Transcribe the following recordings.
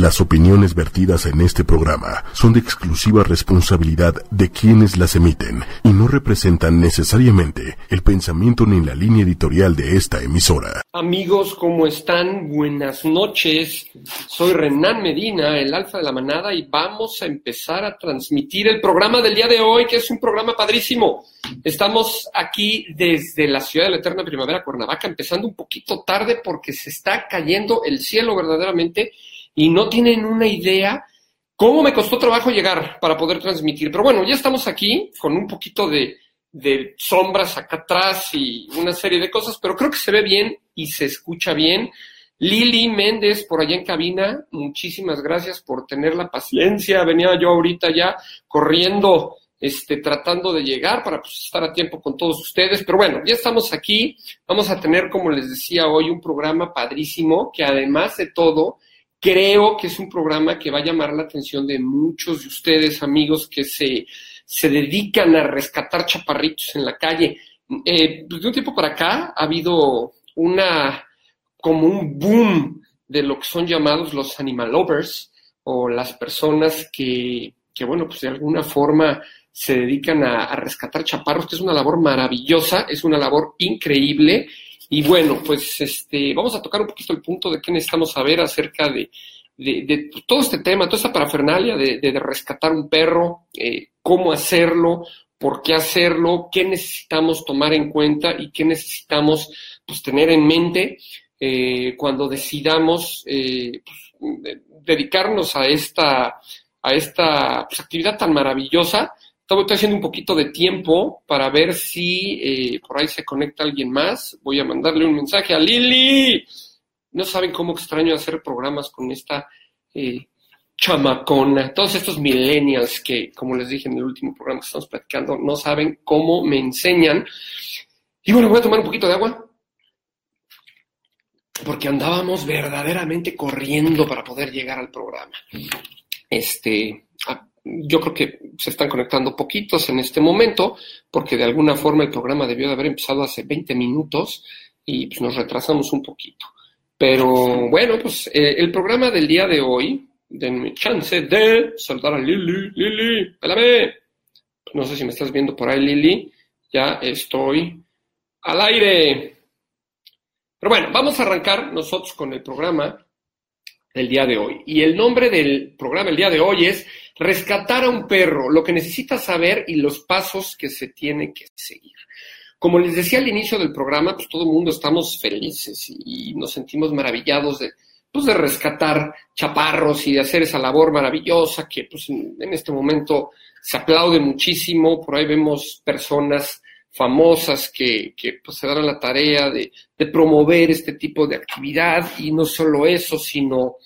Las opiniones vertidas en este programa son de exclusiva responsabilidad de quienes las emiten y no representan necesariamente el pensamiento ni la línea editorial de esta emisora. Amigos, ¿cómo están? Buenas noches. Soy Renan Medina, el alfa de la manada, y vamos a empezar a transmitir el programa del día de hoy, que es un programa padrísimo. Estamos aquí desde la ciudad de la eterna primavera, Cuernavaca, empezando un poquito tarde porque se está cayendo el cielo verdaderamente y no tienen una idea cómo me costó trabajo llegar para poder transmitir. Pero bueno, ya estamos aquí con un poquito de, sombras acá atrás y una serie de cosas, pero creo que se ve bien y se escucha bien. Lili Méndez por allá en cabina, muchísimas gracias por tener la paciencia. Venía yo ahorita ya corriendo, este, tratando de llegar para pues, estar a tiempo con todos ustedes. Pero bueno, ya estamos aquí. Vamos a tener, como les decía hoy, un programa padrísimo que además de todo Creo que es un programa que va a llamar la atención de muchos de ustedes, amigos, que se, se dedican a rescatar chaparritos en la calle. Eh, pues, de un tiempo para acá ha habido una, como un boom de lo que son llamados los animal lovers o las personas que, que bueno, pues de alguna forma se dedican a, a rescatar chaparros, que es una labor maravillosa, es una labor increíble y bueno, pues este, vamos a tocar un poquito el punto de qué necesitamos saber acerca de, de, todo este tema, toda esta parafernalia de, de rescatar un perro, eh, cómo hacerlo, por qué hacerlo, qué necesitamos tomar en cuenta y qué necesitamos pues, tener en mente eh, cuando decidamos eh, pues, dedicarnos a esta, a esta pues, actividad tan maravillosa Estoy haciendo un poquito de tiempo para ver si eh, por ahí se conecta alguien más. Voy a mandarle un mensaje a Lili. No saben cómo extraño hacer programas con esta eh, chamacona. Todos estos millennials que, como les dije en el último programa que estamos platicando, no saben cómo me enseñan. Y bueno, voy a tomar un poquito de agua. Porque andábamos verdaderamente corriendo para poder llegar al programa. Este, yo creo que se están conectando poquitos en este momento, porque de alguna forma el programa debió de haber empezado hace 20 minutos y pues, nos retrasamos un poquito. Pero bueno, pues eh, el programa del día de hoy, denme chance de saludar a Lili. Lili, espérame. No sé si me estás viendo por ahí, Lili. Ya estoy al aire. Pero bueno, vamos a arrancar nosotros con el programa del día de hoy. Y el nombre del programa el día de hoy es rescatar a un perro, lo que necesita saber y los pasos que se tiene que seguir. Como les decía al inicio del programa, pues todo el mundo estamos felices y nos sentimos maravillados de, pues de rescatar chaparros y de hacer esa labor maravillosa que pues en, este momento se aplaude muchísimo. Por ahí vemos personas famosas que, que pues, se dan la tarea de, de promover este tipo de actividad y no solo eso, sino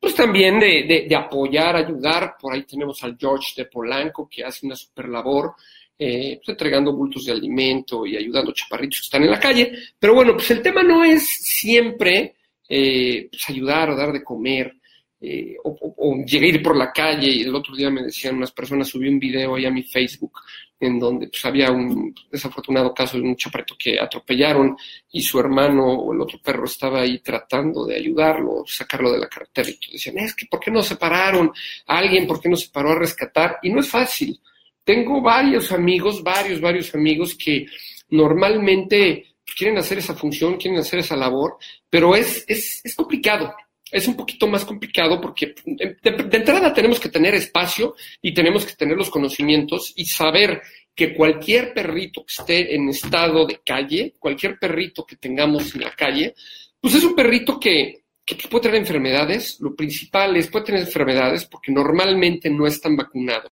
pues también de, de, apoyar, ayudar. Por ahí tenemos al George de Polanco, que hace una super labor, eh, pues entregando bultos de alimento y ayudando a chaparritos que están en la calle. Pero bueno, pues el tema no es siempre eh, pues ayudar o dar de comer. Eh, o, o, llegué a ir por la calle y el otro día me decían unas personas, subí un video ahí a mi Facebook en donde pues, había un desafortunado caso de un chaparrito que atropellaron y su hermano o el otro perro estaba ahí tratando de ayudarlo, sacarlo de la carretera y decían, es que ¿por qué no separaron a alguien? ¿Por qué no se paró a rescatar? Y no es fácil. Tengo varios amigos, varios, varios amigos que normalmente quieren hacer esa función, quieren hacer esa labor, pero es, es, es complicado es un poquito más complicado porque de, entrada tenemos que tener espacio y tenemos que tener los conocimientos y saber que cualquier perrito que esté en estado de calle, cualquier perrito que tengamos en la calle, pues es un perrito que, que puede tener enfermedades. Lo principal es, puede tener enfermedades porque normalmente no están vacunados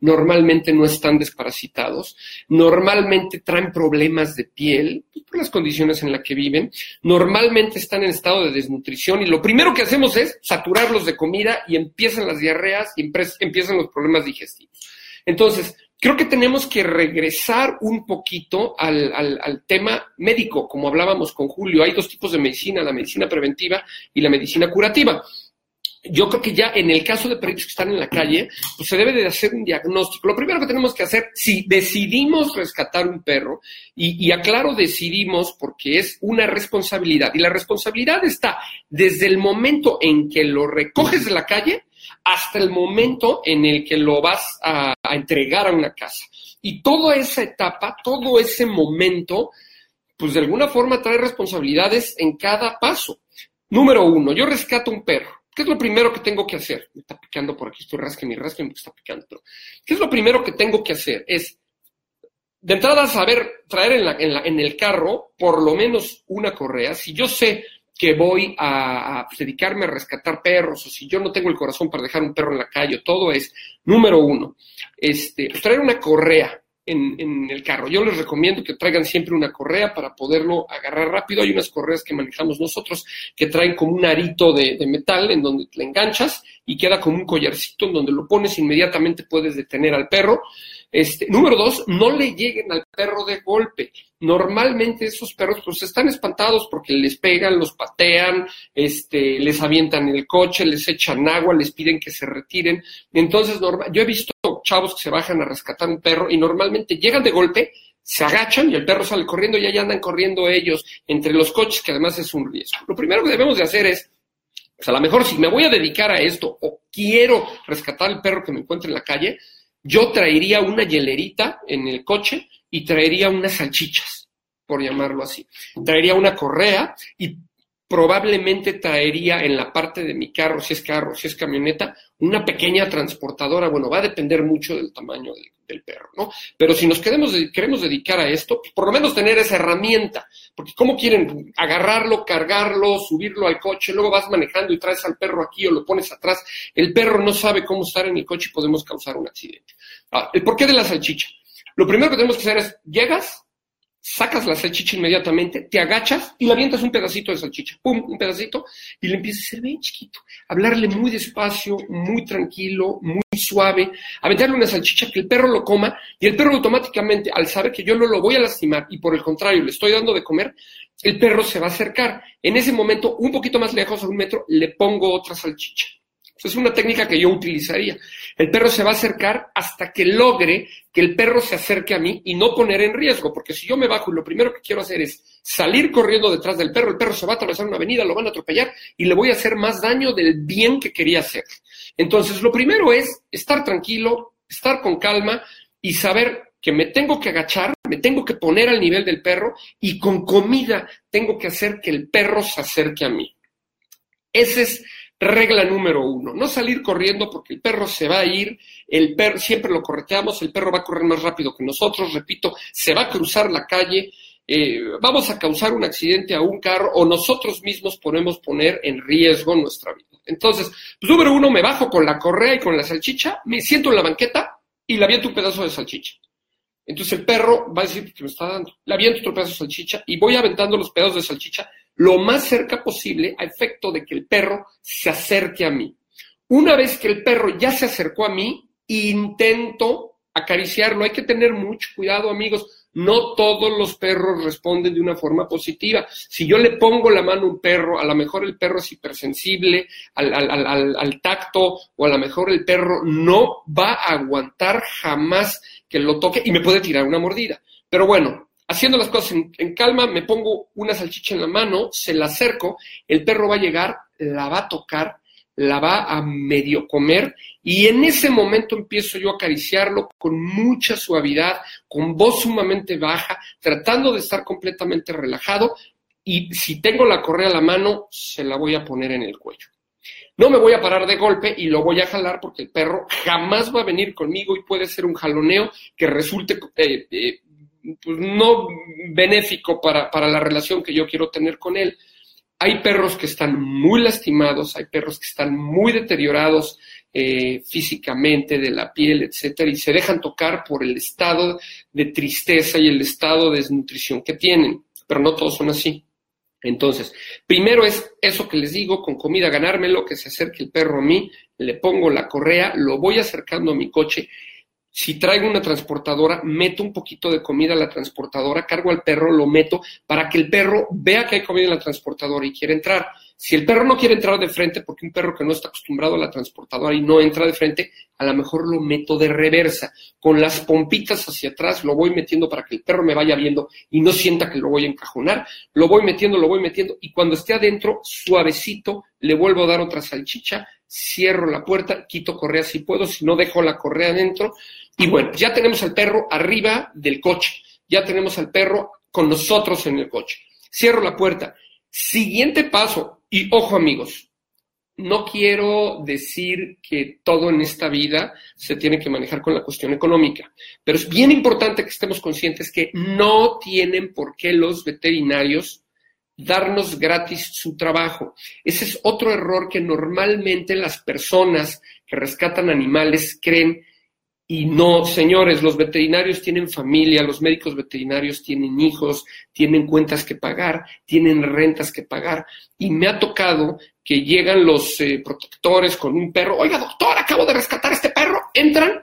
normalmente no están desparasitados, normalmente traen problemas de piel pues, por las condiciones en las que viven, normalmente están en estado de desnutrición y lo primero que hacemos es saturarlos de comida y empiezan las diarreas y empiezan los problemas digestivos. Entonces, creo que tenemos que regresar un poquito al, al, tema médico, como hablábamos con Julio. Hay dos tipos de medicina, la medicina preventiva y la medicina curativa. Yo creo que ya en el caso de perritos que están en la calle, pues se debe de hacer un diagnóstico. Lo primero que tenemos que hacer, si decidimos rescatar un perro, y, y, aclaro decidimos porque es una responsabilidad, y la responsabilidad está desde el momento en que lo recoges de la calle hasta el momento en el que lo vas a, a entregar a una casa. Y toda esa etapa, todo ese momento, pues de alguna forma trae responsabilidades en cada paso. Número uno, yo rescato un perro ¿Qué es lo primero que tengo que hacer? Me está picando por aquí, estoy rasque y rasque, me está picando. ¿Qué es lo primero que tengo que hacer? Es, de entrada, saber traer en, la, en, la, en el carro por lo menos una correa. Si yo sé que voy a, a, dedicarme a rescatar perros, o si yo no tengo el corazón para dejar un perro en la calle, todo es, número uno, este, traer una correa en, el carro. Yo les recomiendo que traigan siempre una correa para poderlo agarrar rápido. Hay unas correas que manejamos nosotros que traen como un arito de, de metal en donde le enganchas y queda como un collarcito en donde lo pones inmediatamente puedes detener al perro. Este, número dos, no le lleguen al perro de golpe. Normalmente esos perros pues están espantados porque les pegan, los patean, este, les avientan el coche, les echan agua, les piden que se retiren. Entonces, normal, yo he visto chavos que se bajan a rescatar un perro y normalmente llegan de golpe, se agachan y el perro sale corriendo y allá andan corriendo ellos entre los coches, que además es un riesgo. Lo primero que debemos de hacer es, pues a lo mejor si me voy a dedicar a esto o quiero rescatar el perro que me encuentre en la calle, yo traería una hielerita en el coche y traería unas salchichas, por llamarlo así. Traería una correa y probablemente traería en la parte de mi carro, si es carro, si es camioneta, una pequeña transportadora. Bueno, va a depender mucho del tamaño del, perro, ¿no? Pero si nos queremos, queremos dedicar a esto, pues por lo menos tener esa herramienta, porque ¿cómo quieren agarrarlo, cargarlo, subirlo al coche, luego vas manejando y traes al perro aquí o lo pones atrás? El perro no sabe cómo estar en el coche y podemos causar un accidente. Ah, ¿El porqué de la salchicha? Lo primero que tenemos que hacer es, llegas, sacas la salchicha inmediatamente, te agachas y le avientas un pedacito de salchicha, pum, un pedacito, y le empiezas a ser bien chiquito, hablarle muy despacio, muy tranquilo, muy suave, aventarle una salchicha que el perro lo coma y el perro automáticamente, al saber que yo no lo voy a lastimar y por el contrario le estoy dando de comer, el perro se va a acercar. En ese momento, un poquito más lejos, a un metro, le pongo otra salchicha. Es una técnica que yo utilizaría. El perro se va a acercar hasta que logre que el perro se acerque a mí y no poner en riesgo, porque si yo me bajo y lo primero que quiero hacer es salir corriendo detrás del perro, el perro se va a atravesar una avenida, lo van a atropellar y le voy a hacer más daño del bien que quería hacer. Entonces, lo primero es estar tranquilo, estar con calma y saber que me tengo que agachar, me tengo que poner al nivel del perro y con comida tengo que hacer que el perro se acerque a mí. Ese es Regla número uno, no salir corriendo porque el perro se va a ir, el perro, siempre lo correteamos, el perro va a correr más rápido que nosotros, repito, se va a cruzar la calle, eh, vamos a causar un accidente a un carro o nosotros mismos podemos poner en riesgo nuestra vida. Entonces, pues número uno, me bajo con la correa y con la salchicha, me siento en la banqueta y le aviento un pedazo de salchicha. Entonces el perro va a decir que me está dando. Le aviento otro pedazo de salchicha y voy aventando los pedazos de salchicha lo más cerca posible a efecto de que el perro se acerque a mí. Una vez que el perro ya se acercó a mí, intento acariciarlo. Hay que tener mucho cuidado, amigos. No todos los perros responden de una forma positiva. Si yo le pongo la mano a un perro, a lo mejor el perro es hipersensible al, al, al, al tacto o a lo mejor el perro no va a aguantar jamás que lo toque y me puede tirar una mordida. Pero bueno, haciendo las cosas en, calma, me pongo una salchicha en la mano, se la acerco, el perro va a llegar, la va a tocar, la va a medio comer y en ese momento empiezo yo a acariciarlo con mucha suavidad, con voz sumamente baja, tratando de estar completamente relajado y si tengo la correa a la mano, se la voy a poner en el cuello. No me voy a parar de golpe y lo voy a jalar porque el perro jamás va a venir conmigo y puede ser un jaloneo que resulte eh, eh, pues, no benéfico para, para la relación que yo quiero tener con él. Hay perros que están muy lastimados, hay perros que están muy deteriorados eh, físicamente, de la piel, etcétera, y se dejan tocar por el estado de tristeza y el estado de desnutrición que tienen, pero no todos son así. Entonces, primero es eso que les digo, con comida ganármelo, que se acerque el perro a mí, le pongo la correa, lo voy acercando a mi coche Si traigo una transportadora, meto un poquito de comida a la transportadora, cargo al perro, lo meto para que el perro vea que hay comida en la transportadora y quiere entrar. Si el perro no quiere entrar de frente, porque un perro que no está acostumbrado a la transportadora y no entra de frente, a lo mejor lo meto de reversa. Con las pompitas hacia atrás lo voy metiendo para que el perro me vaya viendo y no sienta que lo voy a encajonar. Lo voy metiendo, lo voy metiendo y cuando esté adentro, suavecito, le vuelvo a dar otra salchicha, cierro la puerta, quito correa si puedo, si no dejo la correa adentro. Y bueno, ya tenemos al perro arriba del coche, ya tenemos al perro con nosotros en el coche. Cierro la puerta. Siguiente paso, y ojo amigos, no quiero decir que todo en esta vida se tiene que manejar con la cuestión económica, pero es bien importante que estemos conscientes que no tienen por qué los veterinarios darnos gratis su trabajo. Ese es otro error que normalmente las personas que rescatan animales creen y no, señores, los veterinarios tienen familia, los médicos veterinarios tienen hijos, tienen cuentas que pagar, tienen rentas que pagar. Y me ha tocado que llegan los eh, protectores con un perro, oiga doctor, acabo de rescatar a este perro, entran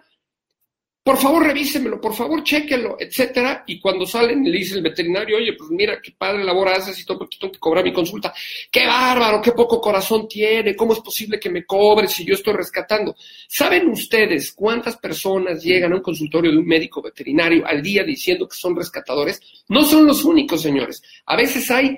por favor revísemelo, por favor chéquelo, etcétera. Y cuando salen, le dice el veterinario, oye, pues mira, qué padre labor haces y todo, tengo que cobrar mi consulta. Qué bárbaro, qué poco corazón tiene, cómo es posible que me cobre si yo estoy rescatando. ¿Saben ustedes cuántas personas llegan a un consultorio de un médico veterinario al día diciendo que son rescatadores? No son los únicos, señores. A veces hay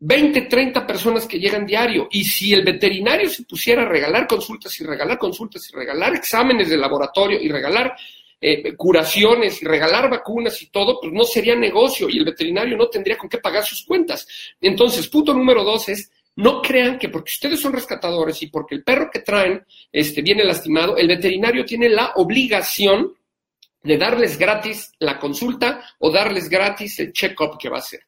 20, 30 personas que llegan diario. Y si el veterinario se pusiera a regalar consultas y regalar consultas y regalar exámenes de laboratorio y regalar eh, curaciones y regalar vacunas y todo, pues no sería negocio y el veterinario no tendría con qué pagar sus cuentas. Entonces, punto número dos es, no crean que porque ustedes son rescatadores y porque el perro que traen este, viene lastimado, el veterinario tiene la obligación de darles gratis la consulta o darles gratis el check-up que va a hacer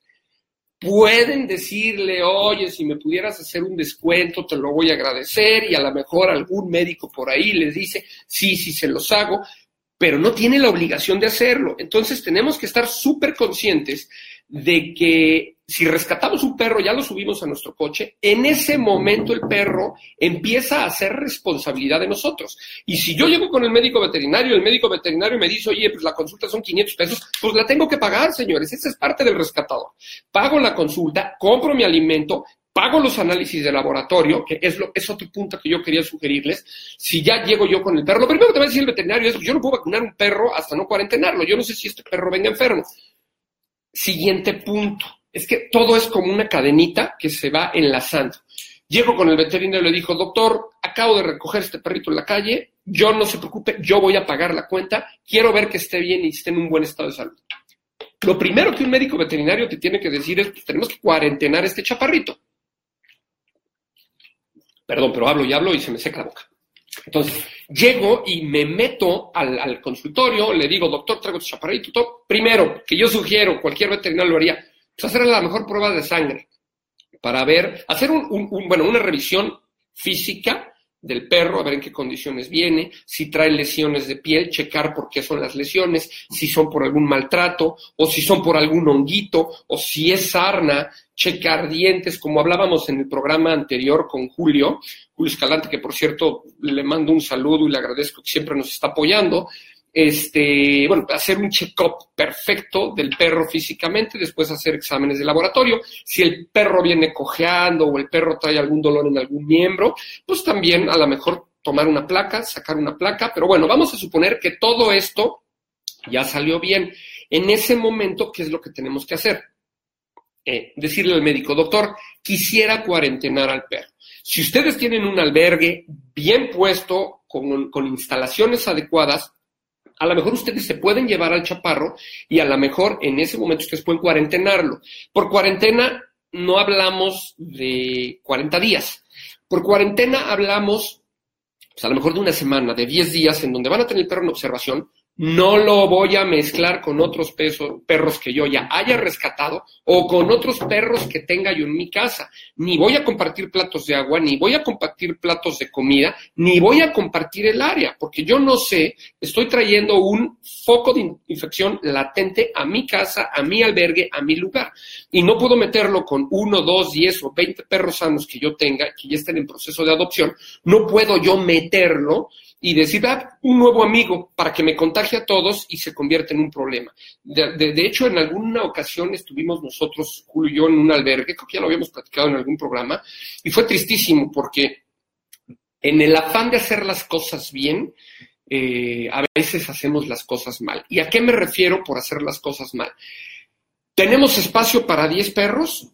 pueden decirle, oye, si me pudieras hacer un descuento, te lo voy a agradecer, y a lo mejor algún médico por ahí les dice, sí, sí, se los hago, pero no tiene la obligación de hacerlo. Entonces tenemos que estar súper conscientes de que si rescatamos un perro, ya lo subimos a nuestro coche, en ese momento el perro empieza a ser responsabilidad de nosotros. Y si yo llego con el médico veterinario, el médico veterinario me dice, oye, pues la consulta son 500 pesos, pues la tengo que pagar, señores. Esa es parte del rescatador. Pago la consulta, compro mi alimento, pago los análisis de laboratorio, que es, lo, es otro punto que yo quería sugerirles. Si ya llego yo con el perro, lo primero que te va a decir el veterinario es, yo no puedo vacunar un perro hasta no cuarentenarlo. Yo no sé si este perro venga enfermo. Siguiente punto es que todo es como una cadenita que se va enlazando. Llego con el veterinario y le dijo, doctor, acabo de recoger este perrito en la calle, yo no se preocupe, yo voy a pagar la cuenta, quiero ver que esté bien y esté en un buen estado de salud. Lo primero que un médico veterinario te tiene que decir es, pues tenemos que cuarentenar este chaparrito. Perdón, pero hablo y hablo y se me seca la boca. Entonces, llego y me meto al, consultorio, le digo, doctor, traigo este chaparrito. Primero, que yo sugiero, cualquier veterinario lo haría, pues, hacer la mejor prueba de sangre para ver, hacer un, bueno, una revisión física del perro, a ver en qué condiciones viene, si trae lesiones de piel, checar por qué son las lesiones, si son por algún maltrato, o si son por algún honguito, o si es sarna, checar dientes, como hablábamos en el programa anterior con Julio, Julio Escalante, que por cierto le mando un saludo y le agradezco que siempre nos está apoyando este, bueno, hacer un check-up perfecto del perro físicamente, después hacer exámenes de laboratorio. Si el perro viene cojeando o el perro trae algún dolor en algún miembro, pues también a lo mejor tomar una placa, sacar una placa. Pero bueno, vamos a suponer que todo esto ya salió bien. En ese momento, ¿qué es lo que tenemos que hacer? Eh, decirle al médico, doctor, quisiera cuarentenar al perro. Si ustedes tienen un albergue bien puesto, con, con instalaciones adecuadas, a lo mejor ustedes se pueden llevar al chaparro y a lo mejor en ese momento ustedes pueden cuarentenarlo. Por cuarentena no hablamos de 40 días. Por cuarentena hablamos, pues a lo mejor de una semana, de 10 días, en donde van a tener el perro en observación, no lo voy a mezclar con otros perros que yo ya haya rescatado o con otros perros que tenga yo en mi casa. Ni voy a compartir platos de agua, ni voy a compartir platos de comida, ni voy a compartir el área, porque yo no sé, estoy trayendo un foco de infección latente a mi casa, a mi albergue, a mi lugar. Y no puedo meterlo con uno, dos, diez o veinte perros sanos que yo tenga, que ya estén en proceso de adopción. No puedo yo meterlo y decir, ah, un nuevo amigo para que me contagie a todos y se convierta en un problema. De, de, hecho, en alguna ocasión estuvimos nosotros, Julio y yo, en un albergue, creo que ya lo habíamos platicado en algún programa, y fue tristísimo porque en el afán de hacer las cosas bien, eh, a veces hacemos las cosas mal. ¿Y a qué me refiero por hacer las cosas mal? Tenemos espacio para 10 perros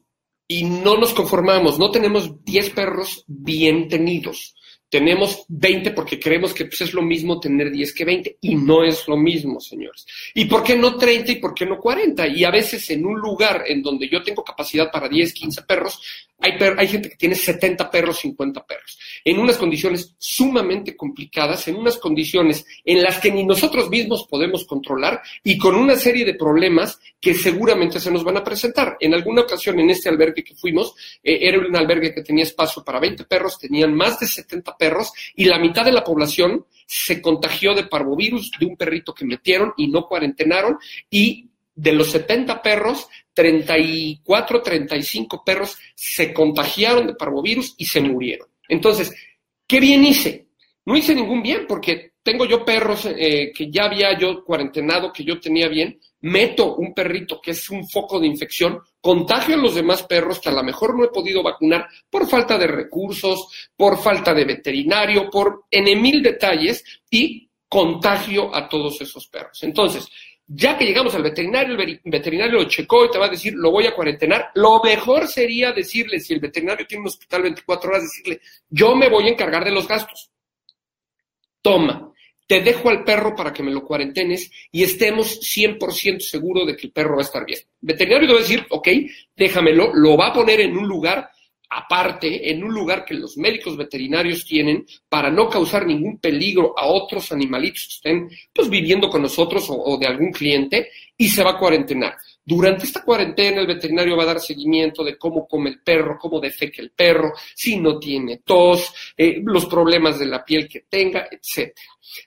y no nos conformamos, no tenemos 10 perros bien tenidos tenemos 20 porque creemos que pues, es lo mismo tener 10 que 20 y no es lo mismo, señores. ¿Y por qué no 30 y por qué no 40? Y a veces en un lugar en donde yo tengo capacidad para 10, 15 perros, hay, hay gente que tiene 70 perros, 50 perros, en unas condiciones sumamente complicadas, en unas condiciones en las que ni nosotros mismos podemos controlar y con una serie de problemas que seguramente se nos van a presentar. En alguna ocasión en este albergue que fuimos, eh, era un albergue que tenía espacio para 20 perros, tenían más de 70 perros y la mitad de la población se contagió de parvovirus de un perrito que metieron y no cuarentenaron y de los 70 perros, 34, 35 perros se contagiaron de parvovirus y se murieron. Entonces, ¿qué bien hice? No hice ningún bien porque tengo yo perros eh, que ya había yo cuarentenado, que yo tenía bien, meto un perrito que es un foco de infección, contagio a los demás perros que a lo mejor no he podido vacunar por falta de recursos, por falta de veterinario, por en mil detalles y contagio a todos esos perros. Entonces, ya que llegamos al veterinario, el veterinario lo checó y te va a decir, lo voy a cuarentenar. Lo mejor sería decirle, si el veterinario tiene un hospital 24 horas, decirle, yo me voy a encargar de los gastos. Toma, te dejo al perro para que me lo cuarentenes y estemos 100% seguros de que el perro va a estar bien. El veterinario debe decir, ok, déjamelo, lo va a poner en un lugar aparte, en un lugar que los médicos veterinarios tienen para no causar ningún peligro a otros animalitos que estén pues, viviendo con nosotros o, de algún cliente y se va a cuarentenar. Durante esta cuarentena el veterinario va a dar seguimiento de cómo come el perro, cómo defeque el perro, si no tiene tos, eh, los problemas de la piel que tenga, etc.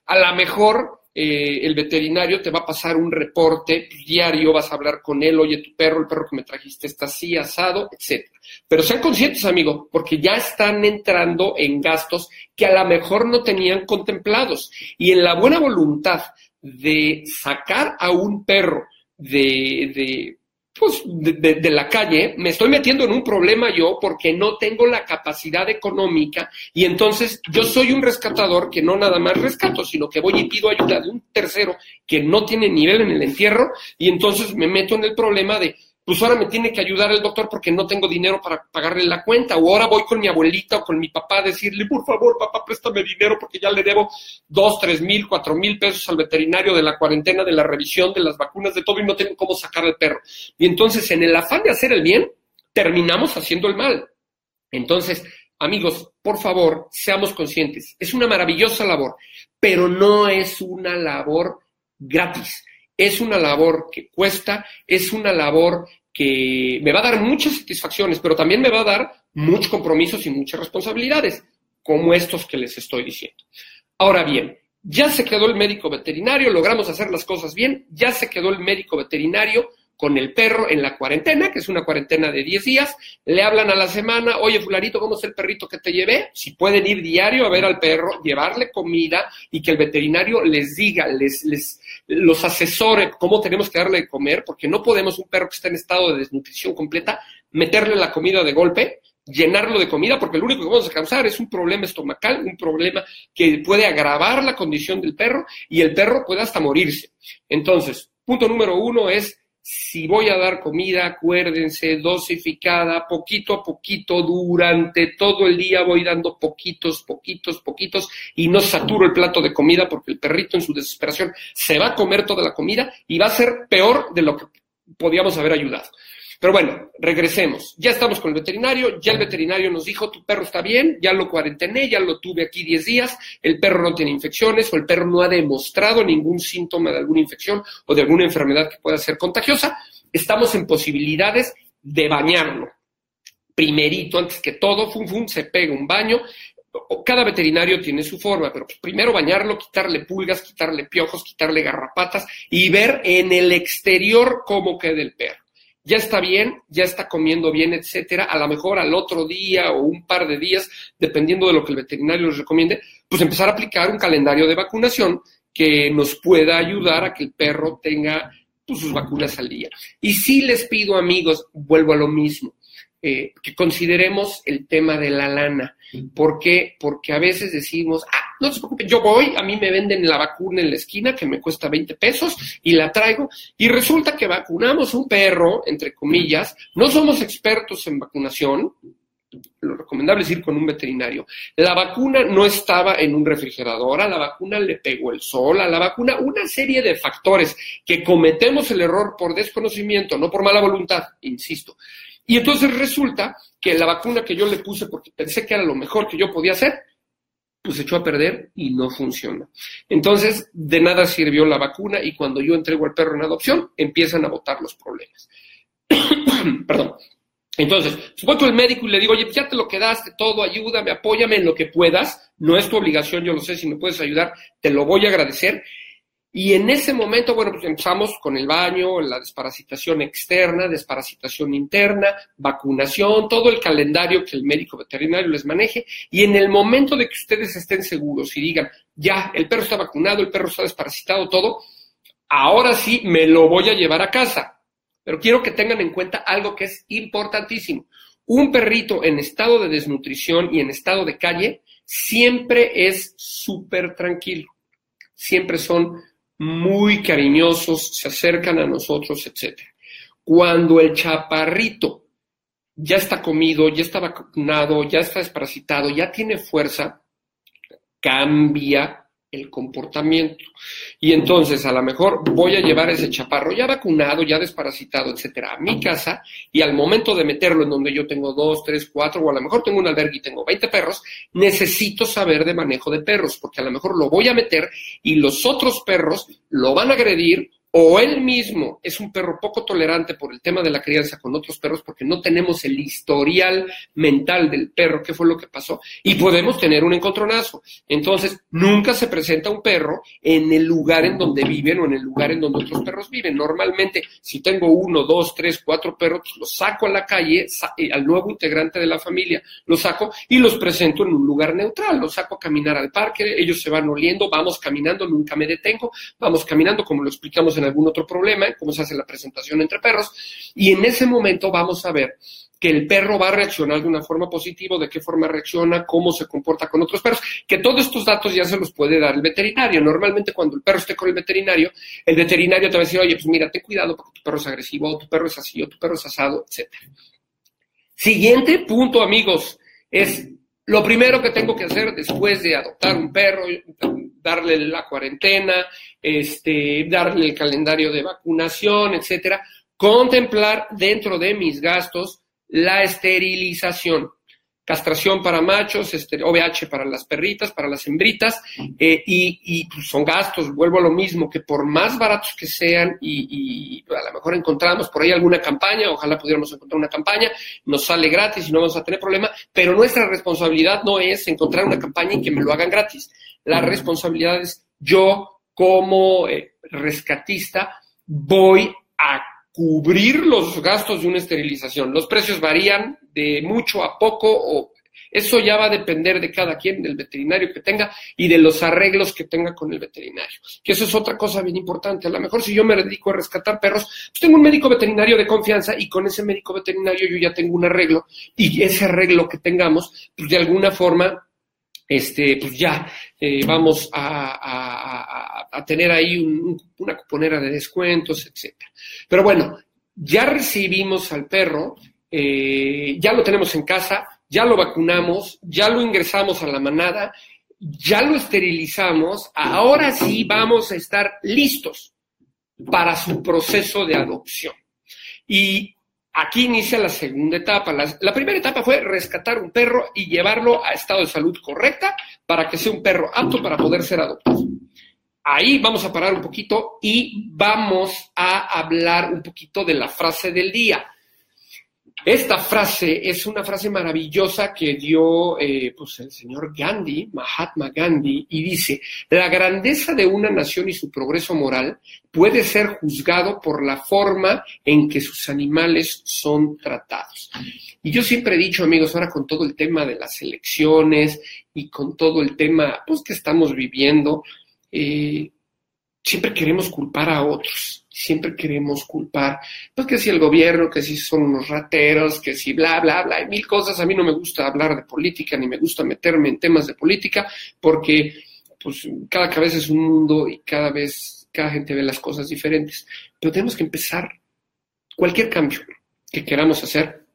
A lo mejor eh, el veterinario te va a pasar un reporte diario, vas a hablar con él, oye, tu perro, el perro que me trajiste está así, asado, etc. Pero sean conscientes, amigo, porque ya están entrando en gastos que a lo mejor no tenían contemplados. Y en la buena voluntad de sacar a un perro de, de pues, de, la calle, me estoy metiendo en un problema yo porque no tengo la capacidad económica y entonces yo soy un rescatador que no nada más rescato, sino que voy y pido ayuda de un tercero que no tiene nivel en el entierro y entonces me meto en el problema de pues ahora me tiene que ayudar el doctor porque no tengo dinero para pagarle la cuenta, o ahora voy con mi abuelita o con mi papá a decirle, por favor, papá, préstame dinero porque ya le debo dos, tres mil, cuatro mil pesos al veterinario de la cuarentena, de la revisión, de las vacunas, de todo, y no tengo cómo sacar al perro. Y entonces, en el afán de hacer el bien, terminamos haciendo el mal. Entonces, amigos, por favor, seamos conscientes. Es una maravillosa labor, pero no es una labor gratis. Es una labor que cuesta, es una labor que me va a dar muchas satisfacciones, pero también me va a dar muchos compromisos y muchas responsabilidades, como estos que les estoy diciendo. Ahora bien, ya se quedó el médico veterinario, logramos hacer las cosas bien, ya se quedó el médico veterinario con el perro en la cuarentena, que es una cuarentena de 10 días, le hablan a la semana, oye, fularito, ¿cómo es el perrito que te llevé? Si pueden ir diario a ver al perro, llevarle comida y que el veterinario les diga, les, les, los asesore cómo tenemos que darle de comer, porque no podemos un perro que está en estado de desnutrición completa, meterle la comida de golpe, llenarlo de comida, porque lo único que vamos a causar es un problema estomacal, un problema que puede agravar la condición del perro y el perro puede hasta morirse. Entonces, punto número uno es si voy a dar comida, acuérdense, dosificada, poquito a poquito, durante todo el día voy dando poquitos, poquitos, poquitos y no saturo el plato de comida porque el perrito en su desesperación se va a comer toda la comida y va a ser peor de lo que podíamos haber ayudado. Pero bueno, regresemos. Ya estamos con el veterinario, ya el veterinario nos dijo, tu perro está bien, ya lo cuarentené, ya lo tuve aquí 10 días, el perro no tiene infecciones o el perro no ha demostrado ningún síntoma de alguna infección o de alguna enfermedad que pueda ser contagiosa. Estamos en posibilidades de bañarlo. Primerito, antes que todo, fum, fum, se pega un baño, cada veterinario tiene su forma, pero primero bañarlo, quitarle pulgas, quitarle piojos, quitarle garrapatas y ver en el exterior cómo queda el perro. Ya está bien, ya está comiendo bien, etcétera, a lo mejor al otro día o un par de días, dependiendo de lo que el veterinario les recomiende, pues empezar a aplicar un calendario de vacunación que nos pueda ayudar a que el perro tenga pues, sus vacunas al día. Y sí les pido, amigos, vuelvo a lo mismo, eh, que consideremos el tema de la lana. ¿Por qué? Porque a veces decimos, ah, no se preocupe, yo voy, a mí me venden la vacuna en la esquina que me cuesta 20 pesos y la traigo. Y resulta que vacunamos un perro, entre comillas, no somos expertos en vacunación, lo recomendable es ir con un veterinario. La vacuna no estaba en un refrigerador, a la vacuna le pegó el sol, a la vacuna una serie de factores que cometemos el error por desconocimiento, no por mala voluntad, insisto. Y entonces resulta que la vacuna que yo le puse porque pensé que era lo mejor que yo podía hacer, pues se echó a perder y no funciona. Entonces, de nada sirvió la vacuna y cuando yo entrego al perro en adopción, empiezan a botar los problemas. Perdón. Entonces, supongo el médico y le digo, oye, ya te lo quedaste todo, ayúdame, apóyame en lo que puedas. No es tu obligación, yo lo sé, si me puedes ayudar, te lo voy a agradecer. Y en ese momento, bueno, pues empezamos con el baño, la desparasitación externa, desparasitación interna, vacunación, todo el calendario que el médico veterinario les maneje. Y en el momento de que ustedes estén seguros y digan, ya, el perro está vacunado, el perro está desparasitado, todo, ahora sí me lo voy a llevar a casa. Pero quiero que tengan en cuenta algo que es importantísimo. Un perrito en estado de desnutrición y en estado de calle siempre es súper tranquilo. Siempre son muy cariñosos, se acercan a nosotros, etc. Cuando el chaparrito ya está comido, ya está vacunado, ya está desparasitado, ya tiene fuerza, cambia el comportamiento. Y entonces a lo mejor voy a llevar ese chaparro ya vacunado, ya desparasitado, etcétera, a mi casa y al momento de meterlo en donde yo tengo dos, tres, cuatro o a lo mejor tengo un albergue y tengo 20 perros, necesito saber de manejo de perros porque a lo mejor lo voy a meter y los otros perros lo van a agredir o él mismo es un perro poco tolerante por el tema de la crianza con otros perros porque no tenemos el historial mental del perro, qué fue lo que pasó, y podemos tener un encontronazo. Entonces, nunca se presenta un perro en el lugar en donde viven o en el lugar en donde otros perros viven. Normalmente, si tengo uno, dos, tres, cuatro perros, pues los saco a la calle, eh, al nuevo integrante de la familia, los saco y los presento en un lugar neutral, los saco a caminar al parque, ellos se van oliendo, vamos caminando, nunca me detengo, vamos caminando como lo explicamos en algún otro problema, cómo se hace la presentación entre perros, y en ese momento vamos a ver que el perro va a reaccionar de una forma positiva, de qué forma reacciona, cómo se comporta con otros perros, que todos estos datos ya se los puede dar el veterinario. Normalmente cuando el perro esté con el veterinario, el veterinario te va a decir, oye, pues mira, ten cuidado porque tu perro es agresivo, o tu perro es así, o tu perro es asado, etc. Siguiente punto, amigos, es lo primero que tengo que hacer después de adoptar un perro, darle la cuarentena, este, darle el calendario de vacunación, etcétera, contemplar dentro de mis gastos la esterilización castración para machos, este, OVH para las perritas, para las hembritas, eh, y, pues, son gastos, vuelvo a lo mismo, que por más baratos que sean, y, a lo mejor encontramos por ahí alguna campaña, ojalá pudiéramos encontrar una campaña, nos sale gratis y no vamos a tener problema, pero nuestra responsabilidad no es encontrar una campaña y que me lo hagan gratis. La responsabilidad es yo como eh, rescatista voy a cubrir los gastos de una esterilización. Los precios varían de mucho a poco o eso ya va a depender de cada quien, del veterinario que tenga y de los arreglos que tenga con el veterinario. Que eso es otra cosa bien importante. A lo mejor si yo me dedico a rescatar perros, pues tengo un médico veterinario de confianza y con ese médico veterinario yo ya tengo un arreglo y ese arreglo que tengamos, pues de alguna forma este, pues ya eh, vamos a, tener ahí una cuponera de descuentos, etcétera. Pero bueno, ya recibimos al perro, eh, ya lo tenemos en casa, ya lo vacunamos, ya lo ingresamos a la manada, ya lo esterilizamos, ahora sí vamos a estar listos para su proceso de adopción. Y Aquí inicia la segunda etapa. La, primera etapa fue rescatar un perro y llevarlo a estado de salud correcta para que sea un perro apto para poder ser adoptado. Ahí vamos a parar un poquito y vamos a hablar un poquito de la frase del día. Esta frase es una frase maravillosa que dio eh, pues el señor Gandhi, Mahatma Gandhi, y dice, la grandeza de una nación y su progreso moral puede ser juzgado por la forma en que sus animales son tratados. Y yo siempre he dicho, amigos, ahora con todo el tema de las elecciones y con todo el tema pues, que estamos viviendo, eh, siempre queremos culpar a otros, siempre queremos culpar, pues que si el gobierno, que si son unos rateros, que si bla, bla, bla, hay mil cosas. A mí no me gusta hablar de política, ni me gusta meterme en temas de política, porque pues cada cabeza es un mundo y cada vez, cada gente ve las cosas diferentes. Pero tenemos que empezar cualquier cambio que queramos hacer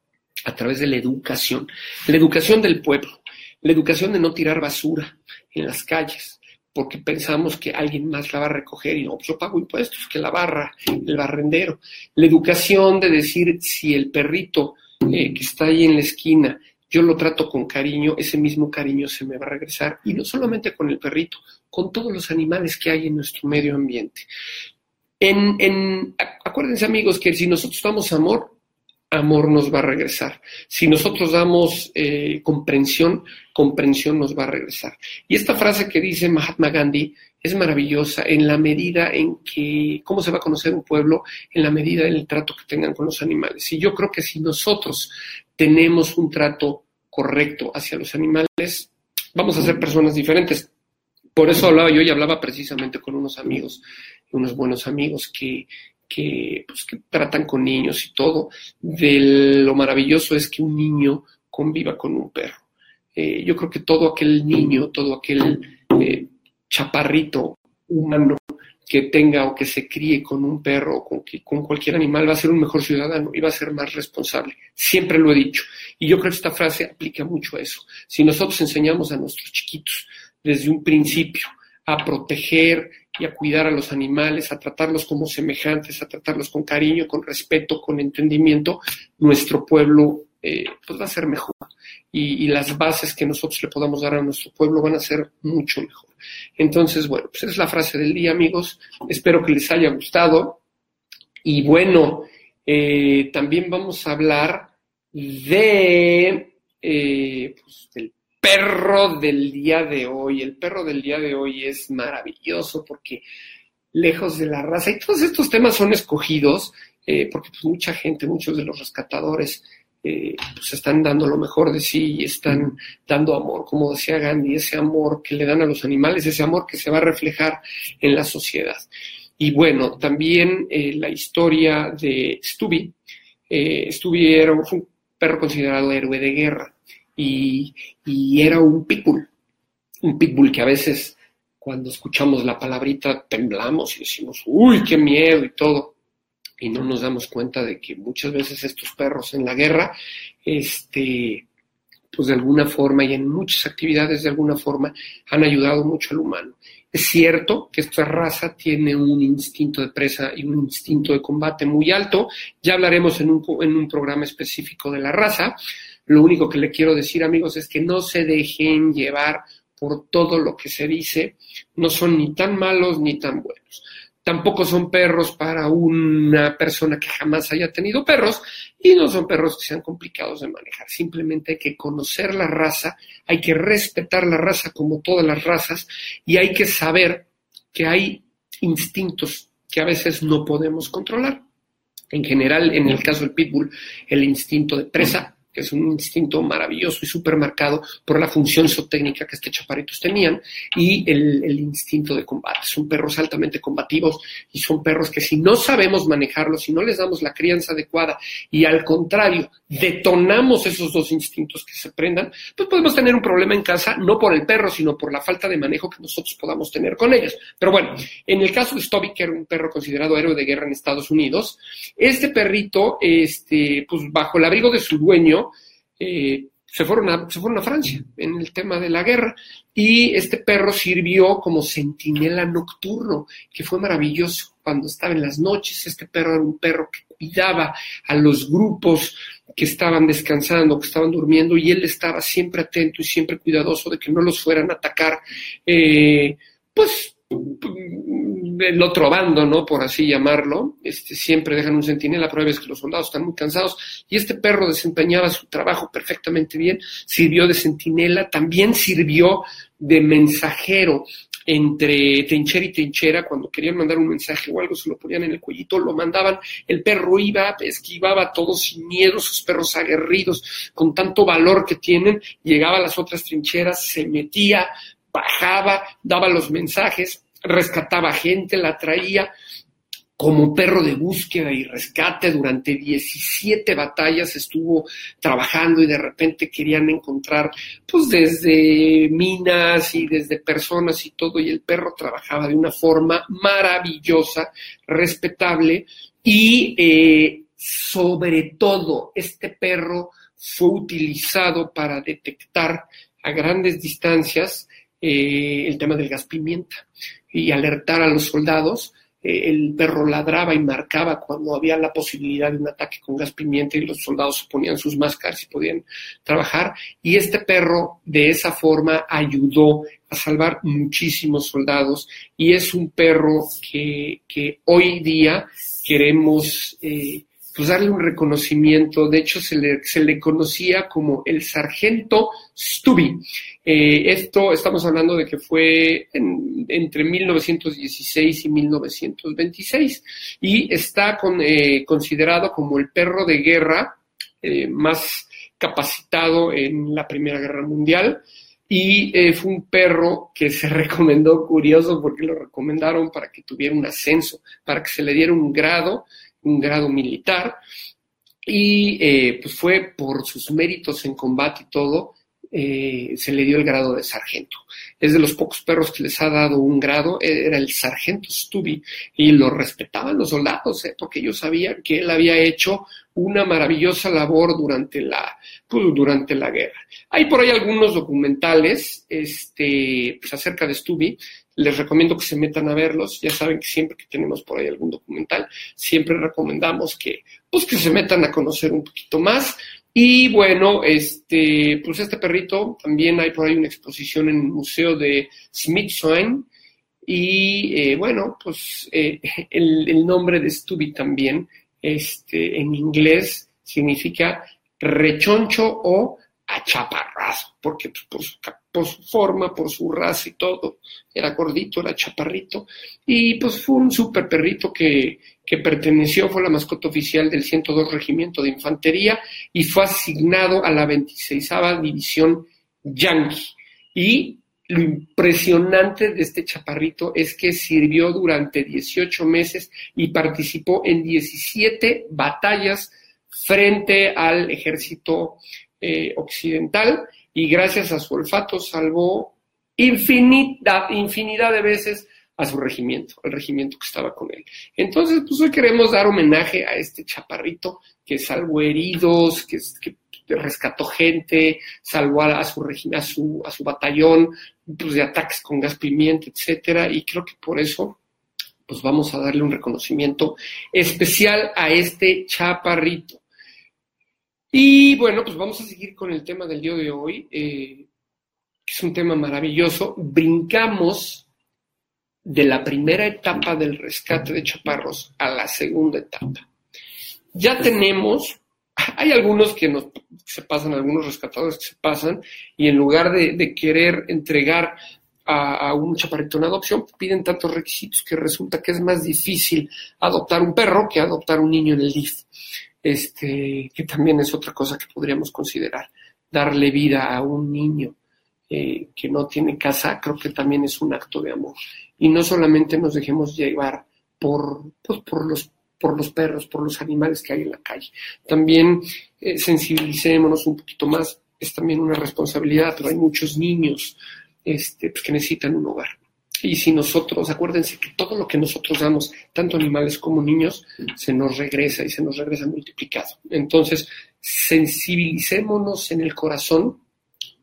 a través de la educación, la educación del pueblo, la educación de no tirar basura en las calles, porque pensamos que alguien más la va a recoger y no, pues yo pago impuestos, que la barra, el barrendero. La educación de decir si el perrito eh, que está ahí en la esquina, yo lo trato con cariño, ese mismo cariño se me va a regresar. Y no solamente con el perrito, con todos los animales que hay en nuestro medio ambiente. En, en, acuérdense amigos que si nosotros damos amor, amor nos va a regresar. Si nosotros damos eh, comprensión, comprensión nos va a regresar. Y esta frase que dice Mahatma Gandhi es maravillosa en la medida en que, ¿cómo se va a conocer un pueblo? En la medida del trato que tengan con los animales. Y yo creo que si nosotros tenemos un trato correcto hacia los animales, vamos a ser personas diferentes. Por eso hablaba yo y hablaba precisamente con unos amigos, unos buenos amigos que, que, pues, que tratan con niños y todo, de lo maravilloso es que un niño conviva con un perro. Eh, yo creo que todo aquel niño, todo aquel eh, chaparrito humano que tenga o que se críe con un perro o con, con, cualquier animal va a ser un mejor ciudadano y va a ser más responsable. Siempre lo he dicho. Y yo creo que esta frase aplica mucho a eso. Si nosotros enseñamos a nuestros chiquitos desde un principio a proteger y a cuidar a los animales, a tratarlos como semejantes, a tratarlos con cariño, con respeto, con entendimiento, nuestro pueblo eh, pues va a ser mejor. Y, las bases que nosotros le podamos dar a nuestro pueblo van a ser mucho mejor. Entonces, bueno, pues es la frase del día, amigos. Espero que les haya gustado. Y bueno, eh, también vamos a hablar de, eh, pues, del perro del día de hoy. El perro del día de hoy es maravilloso porque lejos de la raza, y todos estos temas son escogidos eh, porque pues, mucha gente, muchos de los rescatadores, eh, pues están dando lo mejor de sí y están dando amor, como decía Gandhi, ese amor que le dan a los animales, ese amor que se va a reflejar en la sociedad. Y bueno, también eh, la historia de Stubby. Stubby era un perro considerado héroe de guerra y, era un pitbull, un pitbull que a veces cuando escuchamos la palabrita temblamos y decimos, uy, qué miedo y todo, y no nos damos cuenta de que muchas veces estos perros en la guerra, este, pues de alguna forma y en muchas actividades de alguna forma han ayudado mucho al humano. Es cierto que esta raza tiene un instinto de presa y un instinto de combate muy alto, ya hablaremos en un, en un programa específico de la raza, lo único que le quiero decir, amigos, es que no se dejen llevar por todo lo que se dice. No son ni tan malos ni tan buenos. Tampoco son perros para una persona que jamás haya tenido perros y no son perros que sean complicados de manejar. Simplemente hay que conocer la raza, hay que respetar la raza como todas las razas y hay que saber que hay instintos que a veces no podemos controlar. En general, en el caso del pitbull, el instinto de presa que es un instinto maravilloso y súper marcado por la función zootécnica que estos chaparitos tenían, y el, el, instinto de combate. Son perros altamente combativos y son perros que si no sabemos manejarlos, si no les damos la crianza adecuada y al contrario, detonamos esos dos instintos que se prendan, pues podemos tener un problema en casa, no por el perro, sino por la falta de manejo que nosotros podamos tener con ellos. Pero bueno, en el caso de Stubby, que era un perro considerado héroe de guerra en Estados Unidos, este perrito, este, pues bajo el abrigo de su dueño, eh, se, fueron a, se Francia en el tema de la guerra y este perro sirvió como centinela nocturno, que fue maravilloso cuando estaba en las noches. Este perro era un perro que cuidaba a los grupos que estaban descansando, que estaban durmiendo, y él estaba siempre atento y siempre cuidadoso de que no los fueran a atacar, eh, pues el otro bando, ¿no? Por así llamarlo, este, siempre dejan un centinela, pero hay que los soldados están muy cansados. Y este perro desempeñaba su trabajo perfectamente bien, sirvió de centinela, también sirvió de mensajero entre trinchera y trinchera, cuando querían mandar un mensaje o algo, se lo ponían en el cuellito, lo mandaban, el perro iba, esquivaba todo sin miedo, sus perros aguerridos, con tanto valor que tienen, llegaba a las otras trincheras, se metía, bajaba, daba los mensajes, rescataba gente, la traía, como perro de búsqueda y rescate. Durante 17 batallas estuvo trabajando y de repente querían encontrar pues desde minas y desde personas y todo y el perro trabajaba de una forma maravillosa, respetable y eh, sobre todo este perro fue utilizado para detectar a grandes distancias eh, el tema del gas pimienta y alertar a los soldados eh, el perro ladraba y marcaba cuando había la posibilidad de un ataque con gas pimienta y los soldados se ponían sus máscaras y podían trabajar. Y este perro de esa forma ayudó a salvar muchísimos soldados y es un perro que, hoy día queremos eh, pues darle un reconocimiento. De hecho, se le, conocía como el sargento Stubby. Eh, esto estamos hablando de que fue entre 1916 y 1926 y está eh, considerado como el perro de guerra eh, más capacitado en la Primera Guerra Mundial y fue un perro que se recomendó, curioso, porque lo recomendaron para que tuviera un ascenso, para que se le diera un grado, un grado militar y pues fue por sus méritos en combate y todo eh, se le dio el grado de sargento. Es de los pocos perros que les ha dado un grado, era el sargento Stubby, y lo respetaban los soldados, ¿eh? porque ellos sabían que él había hecho una maravillosa labor durante la, pues, durante la guerra. Hay por ahí algunos documentales este, pues, acerca de Stubby, les recomiendo que se metan a verlos. Ya saben que siempre que tenemos por ahí algún documental, siempre recomendamos que, pues, que se metan a conocer un poquito más. Y bueno, este, pues este perrito también hay por ahí una exposición en el Museo de Smithsonian. Y eh, bueno, pues eh, el, nombre de Stubby también, este, en inglés, significa rechoncho o achaparrazo, porque pues, por, su, por, su, forma, por su raza y todo, era gordito, era chaparrito, y pues fue un super perrito que, que perteneció, fue la mascota oficial del 102 Regimiento de Infantería y fue asignado a la 26 División Yankee. Y lo impresionante de este chaparrito es que sirvió durante 18 meses y participó en 17 batallas frente al ejército eh, occidental y gracias a su olfato salvó infinidad, infinidad de veces a su regimiento, al regimiento que estaba con él. Entonces, pues hoy queremos dar homenaje a este chaparrito que salvó heridos, que, rescató gente, salvó a, su, a, su, a su batallón pues, de ataques con gas pimienta, etcétera, y creo que por eso pues vamos a darle un reconocimiento especial a este chaparrito. Y bueno, pues vamos a seguir con el tema del día de hoy, eh, que es un tema maravilloso. Brincamos de la primera etapa del rescate de chaparros a la segunda etapa. Ya tenemos, hay algunos que se pasan, algunos rescatadores que se pasan, y en lugar de, querer entregar a, un chaparrito en adopción, piden tantos requisitos que resulta que es más difícil adoptar un perro que adoptar un niño en el DIF. Este, que también es otra cosa que podríamos considerar. Darle vida a un niño eh, que no tiene casa, creo que también es un acto de amor y no solamente nos dejemos llevar por, pues, por, los, por los perros, por los animales que hay en la calle. También eh, sensibilicémonos un poquito más, es también una responsabilidad, pero hay muchos niños este, pues, que necesitan un hogar. Y si nosotros, acuérdense que todo lo que nosotros damos, tanto animales como niños, se nos regresa y se nos regresa multiplicado. Entonces, sensibilicémonos en el corazón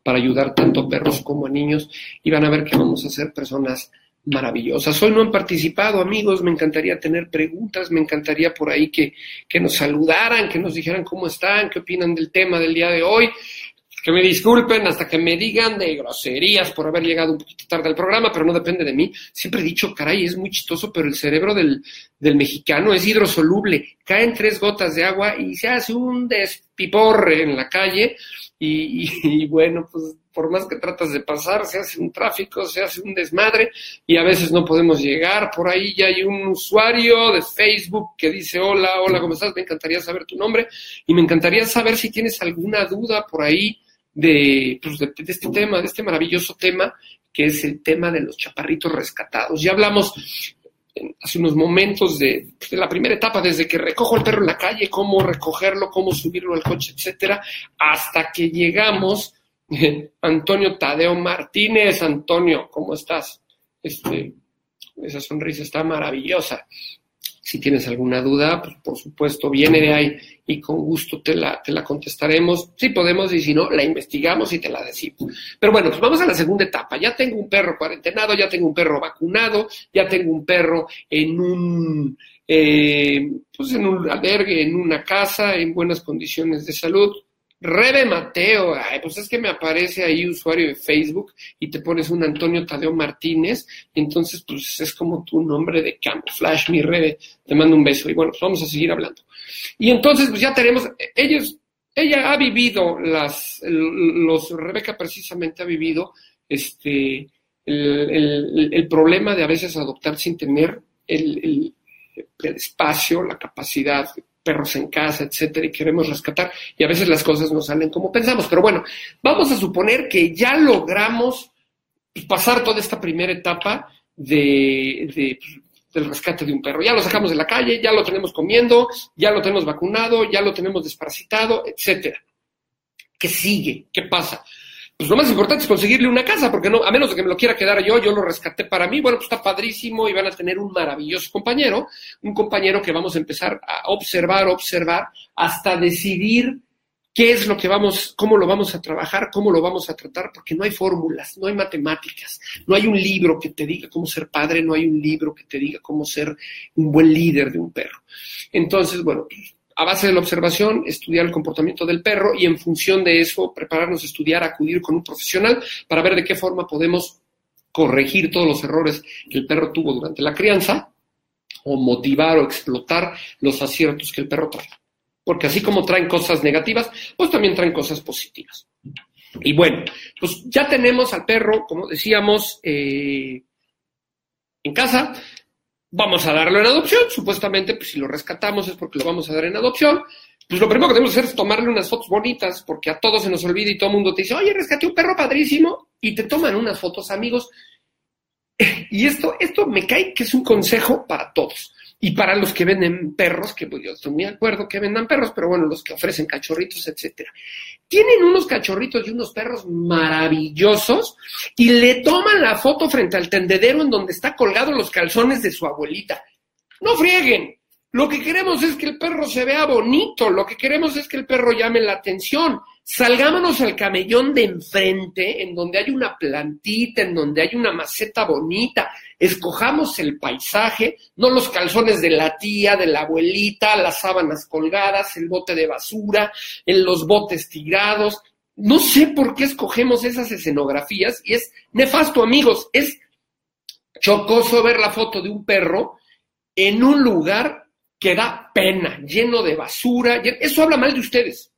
para ayudar tanto a perros como a niños y van a ver que vamos a ser personas maravillosas. Hoy no han participado, amigos, me encantaría tener preguntas, me encantaría por ahí que, que nos saludaran, que nos dijeran cómo están, qué opinan del tema del día de hoy. Que me disculpen, hasta que me digan de groserías por haber llegado un poquito tarde al programa, pero no depende de mí. Siempre he dicho, caray, es muy chistoso, pero el cerebro del, del mexicano es hidrosoluble. Caen tres gotas de agua y se hace un despiporre en la calle. Y, y, bueno, pues por más que tratas de pasar, se hace un tráfico, se hace un desmadre y a veces no podemos llegar. Por ahí ya hay un usuario de Facebook que dice, hola, hola, ¿cómo estás? Me encantaría saber tu nombre y me encantaría saber si tienes alguna duda por ahí de, pues de, este tema, de este maravilloso tema, que es el tema de los chaparritos rescatados. Ya hablamos hace unos momentos de, de, la primera etapa, desde que recojo el perro en la calle, cómo recogerlo, cómo subirlo al coche, etcétera, hasta que llegamos. Antonio Tadeo Martínez, Antonio, ¿cómo estás? Este, esa sonrisa está maravillosa. Si tienes alguna duda, pues por supuesto, viene de ahí y con gusto te la, te la contestaremos. Si podemos y si no, la investigamos y te la decimos. Pero bueno, pues vamos a la segunda etapa. Ya tengo un perro cuarentenado, ya tengo un perro vacunado, ya tengo un perro en un, eh, pues en un albergue, en una casa, en buenas condiciones de salud. Rebe Mateo, ay, pues es que me aparece ahí usuario de Facebook y te pones un Antonio Tadeo Martínez, y entonces pues es como tu nombre de Flash, mi Rebe, te mando un beso y bueno, pues vamos a seguir hablando. Y entonces pues ya tenemos, ellos, ella ha vivido las, los, Rebeca precisamente ha vivido este, el, el, el problema de a veces adoptar sin tener el, el espacio, la capacidad perros en casa, etcétera, y queremos rescatar, y a veces las cosas no salen como pensamos. Pero bueno, vamos a suponer que ya logramos pasar toda esta primera etapa de, del rescate de un perro. Ya lo sacamos de la calle, ya lo tenemos comiendo, ya lo tenemos vacunado, ya lo tenemos desparasitado, etcétera. ¿Qué sigue? ¿Qué pasa? Pues lo más importante es conseguirle una casa, porque no, a menos de que me lo quiera quedar yo, yo lo rescaté para mí, bueno, pues está padrísimo y van a tener un maravilloso compañero, un compañero que vamos a empezar a observar, observar, hasta decidir qué es lo que vamos, cómo lo vamos a trabajar, cómo lo vamos a tratar, porque no hay fórmulas, no hay matemáticas, no hay un libro que te diga cómo ser padre, no hay un libro que te diga cómo ser un buen líder de un perro. Entonces, bueno, a base de la observación, estudiar el comportamiento del perro y en función de eso prepararnos a estudiar, acudir con un profesional para ver de qué forma podemos corregir todos los errores que el perro tuvo durante la crianza o motivar o explotar los aciertos que el perro trae. Porque así como traen cosas negativas, pues también traen cosas positivas. Y bueno, pues ya tenemos al perro, como decíamos, eh, en casa, vamos a darlo en adopción, supuestamente, pues si lo rescatamos es porque lo vamos a dar en adopción. Pues lo primero que tenemos que hacer es tomarle unas fotos bonitas, porque a todos se nos olvida y todo el mundo te dice, oye, rescaté un perro padrísimo, y te toman unas fotos, amigos. Y esto, esto me cae que es un consejo para todos. Y para los que venden perros, que pues yo estoy muy de acuerdo que vendan perros, pero bueno, los que ofrecen cachorritos, etcétera. Tienen unos cachorritos y unos perros maravillosos y le toman la foto frente al tendedero en donde está colgado los calzones de su abuelita. No frieguen. Lo que queremos es que el perro se vea bonito, lo que queremos es que el perro llame la atención. Salgámonos al camellón de enfrente, en donde hay una plantita, en donde hay una maceta bonita. Escojamos el paisaje, no los calzones de la tía, de la abuelita, las sábanas colgadas, el bote de basura, en los botes tirados. No sé por qué escogemos esas escenografías y es nefasto, amigos. Es chocoso ver la foto de un perro en un lugar que da pena, lleno de basura. Eso habla mal de ustedes.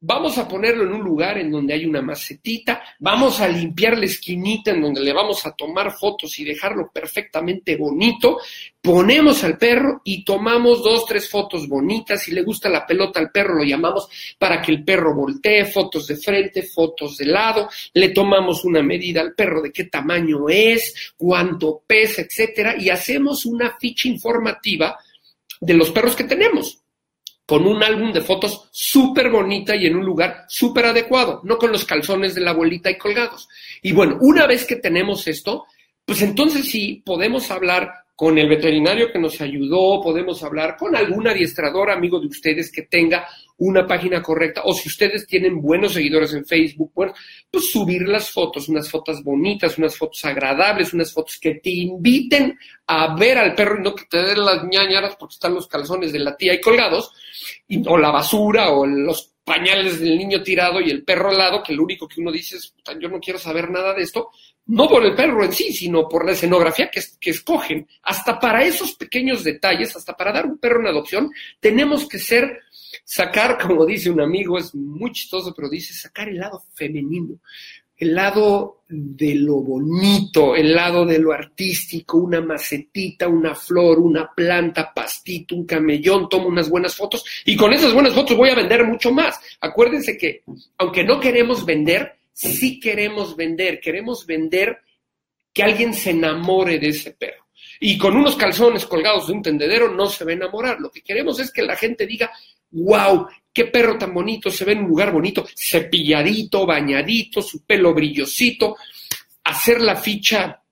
Vamos a ponerlo en un lugar en donde hay una macetita, vamos a limpiar la esquinita en donde le vamos a tomar fotos y dejarlo perfectamente bonito, ponemos al perro y tomamos dos, tres fotos bonitas, si le gusta la pelota al perro lo llamamos para que el perro voltee, fotos de frente, fotos de lado, le tomamos una medida al perro de qué tamaño es, cuánto pesa, etcétera, y hacemos una ficha informativa de los perros que tenemos, con un álbum de fotos súper bonita y en un lugar súper adecuado, no con los calzones de la abuelita y colgados. Y bueno, una vez que tenemos esto, pues entonces sí podemos hablar con el veterinario que nos ayudó, podemos hablar con algún adiestrador amigo de ustedes que tenga una página correcta, o si ustedes tienen buenos seguidores en Facebook, pues, pues subir las fotos, unas fotos bonitas, unas fotos agradables, unas fotos que te inviten a ver al perro y no que te den las ñañaras porque están los calzones de la tía ahí colgados, y, o la basura, o los pañales del niño tirado y el perro al lado, que lo único que uno dice es, yo no quiero saber nada de esto, no por el perro en sí, sino por la escenografía que, que, escogen. Hasta para esos pequeños detalles, hasta para dar un perro en adopción, tenemos que ser, sacar, como dice un amigo, es muy chistoso, pero dice, sacar el lado femenino el lado de lo bonito, el lado de lo artístico, una macetita, una flor, una planta, pastito, un camellón, tomo unas buenas fotos y con esas buenas fotos voy a vender mucho más. Acuérdense que aunque no queremos vender, sí queremos vender, queremos vender que alguien se enamore de ese perro. Y con unos calzones colgados de un tendedero no se va a enamorar. Lo que queremos es que la gente diga, wow, qué perro tan bonito, se ve en un lugar bonito, cepilladito, bañadito, su pelo brillosito, hacer la ficha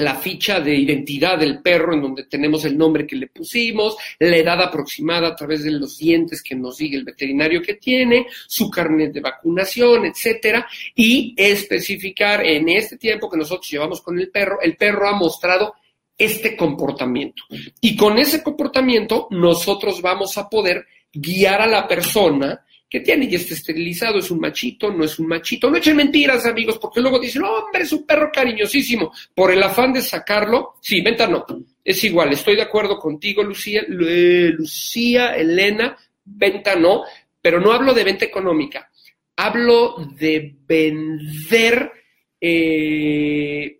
la ficha de identidad del perro en donde tenemos el nombre que le pusimos, la edad aproximada a través de los dientes que nos diga el veterinario que tiene, su carnet de vacunación, etcétera, y especificar en este tiempo que nosotros llevamos con el perro, el perro ha mostrado este comportamiento. Y con ese comportamiento nosotros vamos a poder guiar a la persona que tiene y está esterilizado, es un machito, no es un machito. No echen mentiras, amigos, porque luego dicen, hombre, es un perro cariñosísimo. Por el afán de sacarlo, sí, venta no. Es igual, estoy de acuerdo contigo, Lucía, Lucía, Elena, venta no, pero no hablo de venta económica. Hablo de vender eh,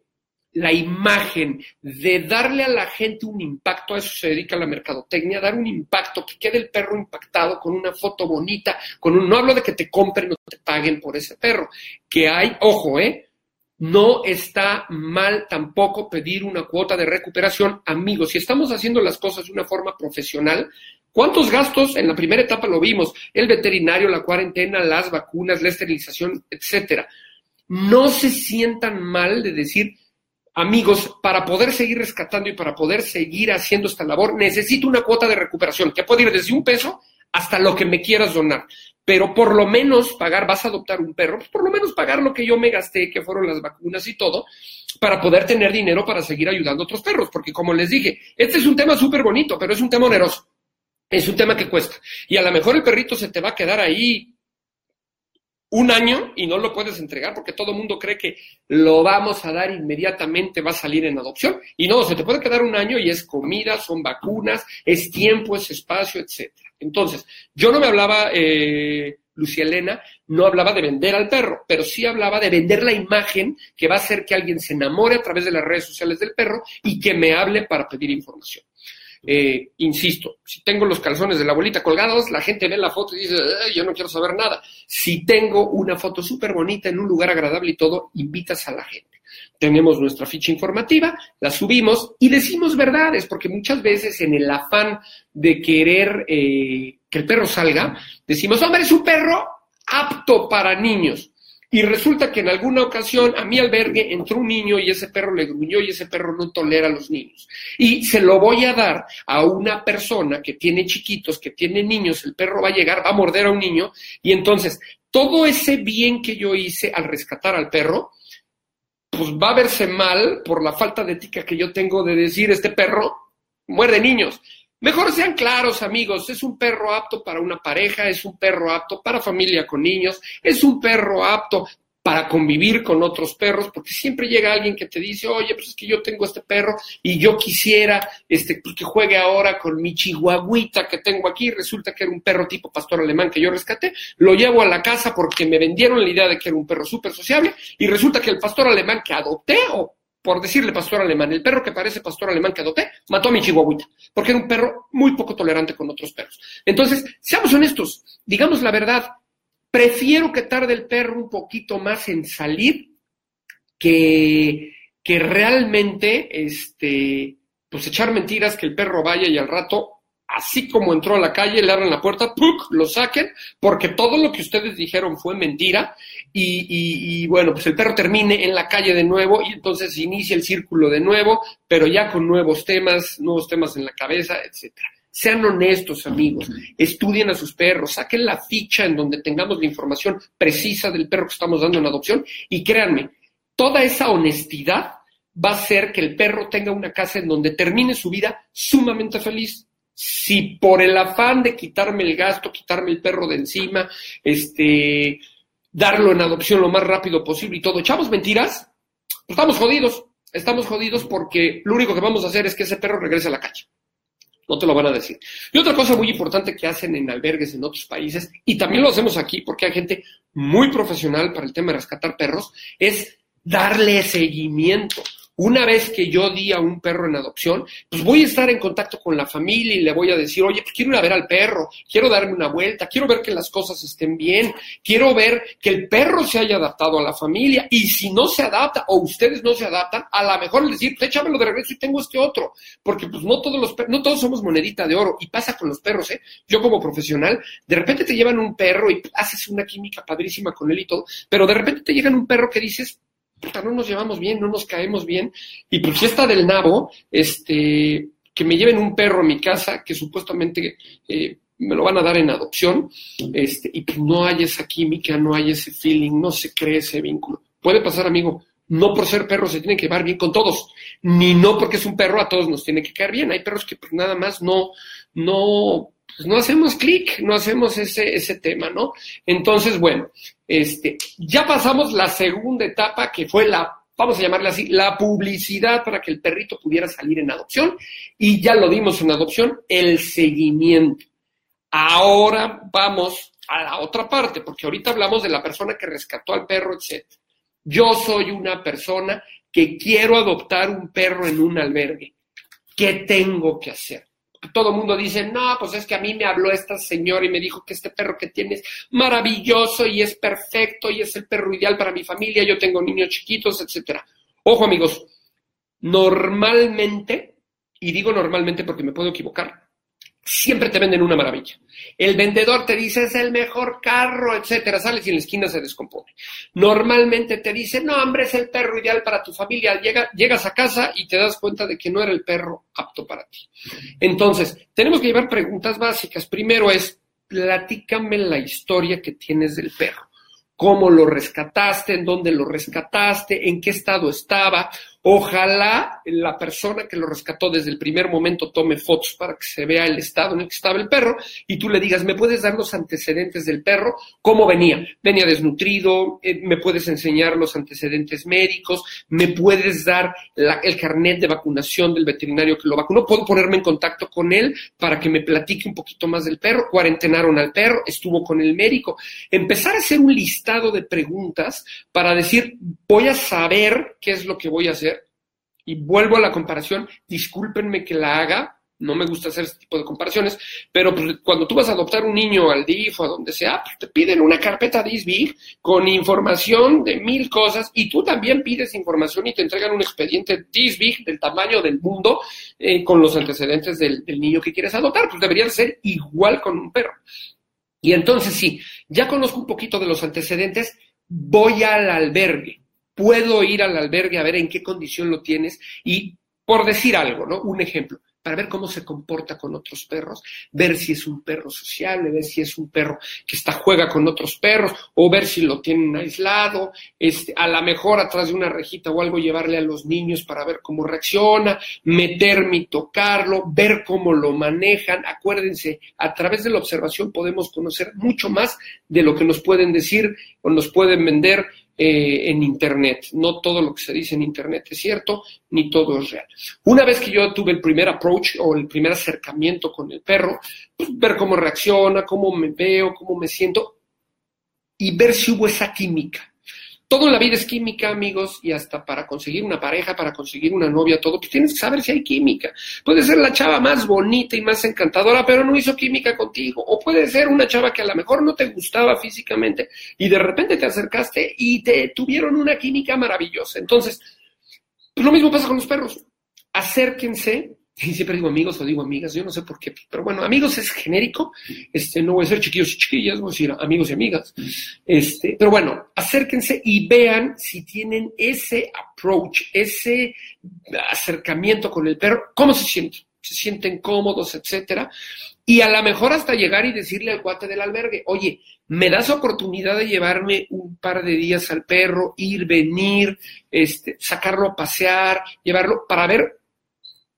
la imagen, de darle a la gente un impacto, a eso se dedica la mercadotecnia, dar un impacto, que quede el perro impactado con una foto bonita, con un, no hablo de que te compren o te paguen por ese perro, que hay, ojo, eh, no está mal tampoco pedir una cuota de recuperación. Amigos, si estamos haciendo las cosas de una forma profesional, ¿cuántos gastos en la primera etapa lo vimos? El veterinario, la cuarentena, las vacunas, la esterilización, etcétera. No se sientan mal de decir, amigos, para poder seguir rescatando y para poder seguir haciendo esta labor, necesito una cuota de recuperación que puede ir desde un peso hasta lo que me quieras donar. Pero por lo menos pagar, vas a adoptar un perro, pues por lo menos pagar lo que yo me gasté, que fueron las vacunas y todo, para poder tener dinero para seguir ayudando a otros perros. Porque como les dije, este es un tema súper bonito, pero es un tema oneroso. Es un tema que cuesta. Y a lo mejor el perrito se te va a quedar ahí un año y no lo puedes entregar porque todo el mundo cree que lo vamos a dar inmediatamente, va a salir en adopción. Y no, se te puede quedar un año y es comida, son vacunas, es tiempo, es espacio, etcétera. Entonces, yo no me hablaba, eh, Lucía Elena, no hablaba de vender al perro, pero sí hablaba de vender la imagen que va a hacer que alguien se enamore a través de las redes sociales del perro y que me hable para pedir información. Eh, insisto, si tengo los calzones de la abuelita colgados, la gente ve la foto y dice, yo no quiero saber nada. Si tengo una foto súper bonita en un lugar agradable y todo, invitas a la gente. Tenemos nuestra ficha informativa, la subimos y decimos verdades, porque muchas veces en el afán de querer eh, que el perro salga, decimos, hombre, es un perro apto para niños. Y resulta que en alguna ocasión a mi albergue entró un niño y ese perro le gruñó y ese perro no tolera a los niños. Y se lo voy a dar a una persona que tiene chiquitos, que tiene niños, el perro va a llegar, va a morder a un niño y entonces todo ese bien que yo hice al rescatar al perro, pues va a verse mal por la falta de ética que yo tengo de decir este perro muerde niños. Mejor sean claros, amigos, es un perro apto para una pareja, es un perro apto para familia con niños, es un perro apto para convivir con otros perros, porque siempre llega alguien que te dice, oye, pues es que yo tengo este perro y yo quisiera este, pues que juegue ahora con mi chihuahuita que tengo aquí, resulta que era un perro tipo pastor alemán que yo rescaté, lo llevo a la casa porque me vendieron la idea de que era un perro súper sociable y resulta que el pastor alemán que adopté por decirle pastor alemán, el perro que parece pastor alemán que adopté, mató a mi chihuahuita, porque era un perro muy poco tolerante con otros perros. Entonces, seamos honestos, digamos la verdad, prefiero que tarde el perro un poquito más en salir que, que realmente, este, pues echar mentiras que el perro vaya y al rato así como entró a la calle, le abren la puerta, ¡puc! lo saquen, porque todo lo que ustedes dijeron fue mentira, y, bueno, pues el perro termine en la calle de nuevo, y entonces inicia el círculo de nuevo, pero ya con nuevos temas, nuevos temas en la cabeza, etcétera. Sean honestos, amigos, estudien a sus perros, saquen la ficha en donde tengamos la información precisa del perro que estamos dando en adopción, y créanme, toda esa honestidad va a hacer que el perro tenga una casa en donde termine su vida sumamente feliz Si por el afán de quitarme el gasto, quitarme el perro de encima, este, darlo en adopción lo más rápido posible y todo, echamos mentiras, pues estamos jodidos. Estamos jodidos porque lo único que vamos a hacer es que ese perro regrese a la calle. No te lo van a decir. Y otra cosa muy importante que hacen en albergues en otros países, y también lo hacemos aquí porque hay gente muy profesional para el tema de rescatar perros, es darle seguimiento. Una vez que yo di a un perro en adopción, pues voy a estar en contacto con la familia y le voy a decir, oye, pues quiero ir a ver al perro, quiero darme una vuelta, quiero ver que las cosas estén bien, quiero ver que el perro se haya adaptado a la familia y si no se adapta o ustedes no se adaptan, a lo mejor les decir, pues échamelo de regreso y tengo este otro, porque pues no todos los no todos somos monedita de oro y pasa con los perros, ¿eh? Yo como profesional, de repente te llevan un perro y haces una química padrísima con él y todo, pero de repente te llegan un perro que dices, no nos llevamos bien, no nos caemos bien. Y pues si está del nabo, este, que me lleven un perro a mi casa que supuestamente eh, me lo van a dar en adopción, este, y pues no hay esa química, no hay ese feeling, no se cree ese vínculo. Puede pasar, amigo. No por ser perro se tiene que llevar bien con todos, ni no porque es un perro a todos nos tiene que caer bien. Hay perros que pues nada más no, no, pues no hacemos clic, no hacemos ese, ese tema, ¿no? Entonces, bueno, este, ya pasamos la segunda etapa que fue la, vamos a llamarla así, la publicidad para que el perrito pudiera salir en adopción y ya lo dimos en adopción, el seguimiento. Ahora vamos a la otra parte, porque ahorita hablamos de la persona que rescató al perro, etc. Yo soy una persona que quiero adoptar un perro en un albergue. ¿Qué tengo que hacer? Todo mundo dice, no, pues es que a mí me habló esta señora y me dijo que este perro que tienes es maravilloso y es perfecto y es el perro ideal para mi familia, yo tengo niños chiquitos, etcétera. Ojo amigos, normalmente, y digo normalmente porque me puedo equivocar, siempre te venden una maravilla. El vendedor te dice es el mejor carro, etcétera, sales y en la esquina se descompone. Normalmente te dice, no, hombre, es el perro ideal para tu familia. llegas a casa y te das cuenta de que no era el perro apto para ti. Entonces, tenemos que llevar preguntas básicas. Primero es, platícame la historia que tienes del perro cómo lo rescataste, en dónde lo rescataste, en qué estado estaba. Ojalá la persona que lo rescató desde el primer momento tome fotos para que se vea el estado en el que estaba el perro y tú le digas, ¿me puedes dar los antecedentes del perro? ¿Cómo venía? ¿Venía desnutrido? Eh, ¿Me puedes enseñar los antecedentes médicos? ¿Me puedes dar el carnet de vacunación del veterinario que lo vacunó? ¿Puedo ponerme en contacto con él para que me platique un poquito más del perro? ¿Cuarentenaron al perro? ¿Estuvo con el médico? Empezar a hacer un listado de preguntas para decir, voy a saber qué es lo que voy a hacer y vuelvo a la comparación, discúlpenme que la haga, no me gusta hacer este tipo de comparaciones, pero pues, cuando tú vas a adoptar un niño al DIF o a donde sea, pues, te piden una carpeta DISBIG con información de mil cosas y tú también pides información y te entregan un expediente DISBIG del tamaño del mundo eh, con los antecedentes del, del niño que quieres adoptar. Pues debería ser igual con un perro. Y entonces sí, ya conozco un poquito de los antecedentes, voy al albergue puedo ir al albergue a ver en qué condición lo tienes y por decir algo, ¿no? Un ejemplo, para ver cómo se comporta con otros perros, ver si es un perro sociable, ver si es un perro que está juega con otros perros, o ver si lo tienen aislado, este, a lo mejor atrás de una rejita o algo llevarle a los niños para ver cómo reacciona, meterme y tocarlo, ver cómo lo manejan. Acuérdense, a través de la observación podemos conocer mucho más de lo que nos pueden decir o nos pueden vender eh, en Internet. No todo lo que se dice en Internet es cierto, ni todo es real. Una vez que yo tuve el primer approach o el primer acercamiento con el perro, pues, ver cómo reacciona, cómo me veo, cómo me siento y ver si hubo esa química. Todo en la vida es química, amigos, y hasta para conseguir una pareja, para conseguir una novia, todo, pues tienes que saber si hay química. Puede ser la chava más bonita y más encantadora, pero no hizo química contigo. O puede ser una chava que a lo mejor no te gustaba físicamente y de repente te acercaste y te tuvieron una química maravillosa. Entonces, pues lo mismo pasa con los perros. Acérquense siempre digo amigos o digo amigas, yo no sé por qué, pero bueno, amigos es genérico, este, no voy a ser chiquillos y chiquillas, voy a decir amigos y amigas, este, pero bueno, acérquense y vean si tienen ese approach, ese acercamiento con el perro, cómo se sienten, se sienten cómodos, etcétera, y a lo mejor hasta llegar y decirle al cuate del albergue, oye, me das oportunidad de llevarme un par de días al perro, ir, venir, este, sacarlo a pasear, llevarlo para ver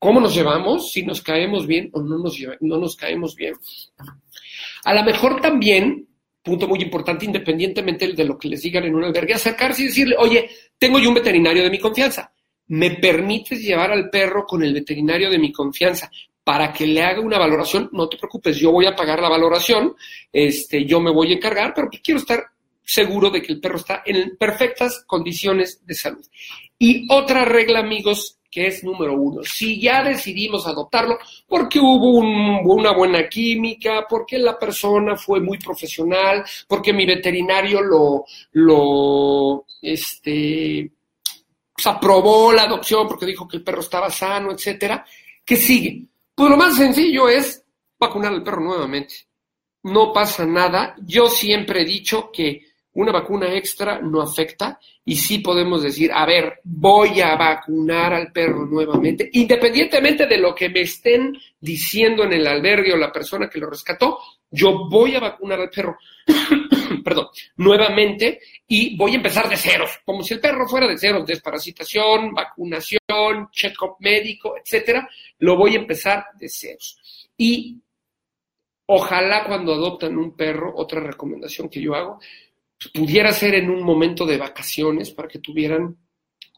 cómo nos llevamos, si nos caemos bien o no nos, no nos caemos bien. A lo mejor también, punto muy importante, independientemente de lo que les digan en un albergue, acercarse y decirle, oye, tengo yo un veterinario de mi confianza. ¿Me permites llevar al perro con el veterinario de mi confianza? para que le haga una valoración, no te preocupes, yo voy a pagar la valoración, este, yo me voy a encargar, pero quiero estar seguro de que el perro está en perfectas condiciones de salud. Y otra regla, amigos, que es número uno. Si ya decidimos adoptarlo porque hubo una buena química, porque la persona fue muy profesional, porque mi veterinario lo, lo, este, pues, aprobó la adopción porque dijo que el perro estaba sano, etcétera, ¿qué sigue? Pues lo más sencillo es vacunar al perro nuevamente. No pasa nada. Yo siempre he dicho que una vacuna extra no afecta y sí podemos decir, a ver, voy a vacunar al perro nuevamente, independientemente de lo que me estén diciendo en el albergue o la persona que lo rescató, yo voy a vacunar al perro, perdón, nuevamente y voy a empezar de ceros, como si el perro fuera de ceros, desparasitación, vacunación, check-up médico, etcétera, lo voy a empezar de ceros. Y ojalá cuando adoptan un perro, otra recomendación que yo hago, pudiera ser en un momento de vacaciones para que tuvieran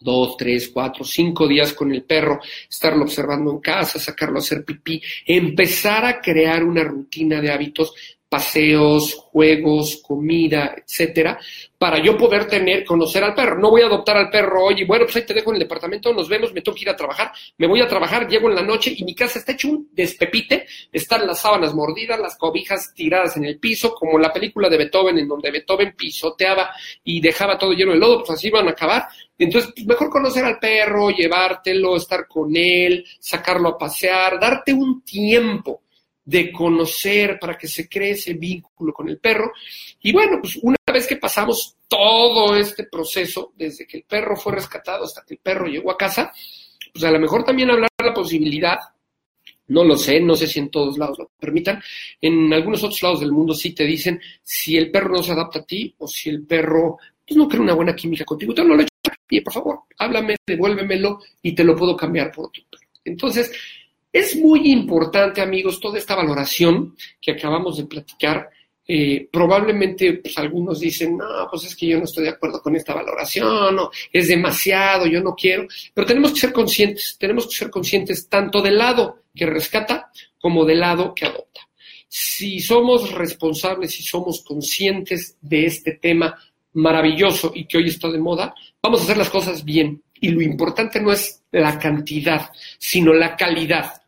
dos, tres, cuatro, cinco días con el perro, estarlo observando en casa, sacarlo a hacer pipí, empezar a crear una rutina de hábitos paseos, juegos, comida, etcétera, para yo poder tener, conocer al perro. No voy a adoptar al perro hoy y bueno, pues ahí te dejo en el departamento, nos vemos, me tengo que ir a trabajar, me voy a trabajar, llego en la noche y mi casa está hecho un despepite, están las sábanas mordidas, las cobijas tiradas en el piso, como la película de Beethoven, en donde Beethoven pisoteaba y dejaba todo lleno de lodo, pues así van a acabar. Entonces, pues mejor conocer al perro, llevártelo, estar con él, sacarlo a pasear, darte un tiempo de conocer, para que se cree ese vínculo con el perro. Y bueno, pues una vez que pasamos todo este proceso, desde que el perro fue rescatado hasta que el perro llegó a casa, pues a lo mejor también hablar la posibilidad, no lo sé, no sé si en todos lados lo permitan, en algunos otros lados del mundo sí te dicen si el perro no se adapta a ti o si el perro pues, no crea una buena química contigo, no lo y por favor, háblame, devuélvemelo y te lo puedo cambiar por otro perro. Entonces, es muy importante, amigos, toda esta valoración que acabamos de platicar. Eh, probablemente pues, algunos dicen, no, pues es que yo no estoy de acuerdo con esta valoración, o es demasiado, yo no quiero, pero tenemos que ser conscientes, tenemos que ser conscientes tanto del lado que rescata como del lado que adopta. Si somos responsables, si somos conscientes de este tema maravilloso y que hoy está de moda, vamos a hacer las cosas bien. Y lo importante no es la cantidad, sino la calidad.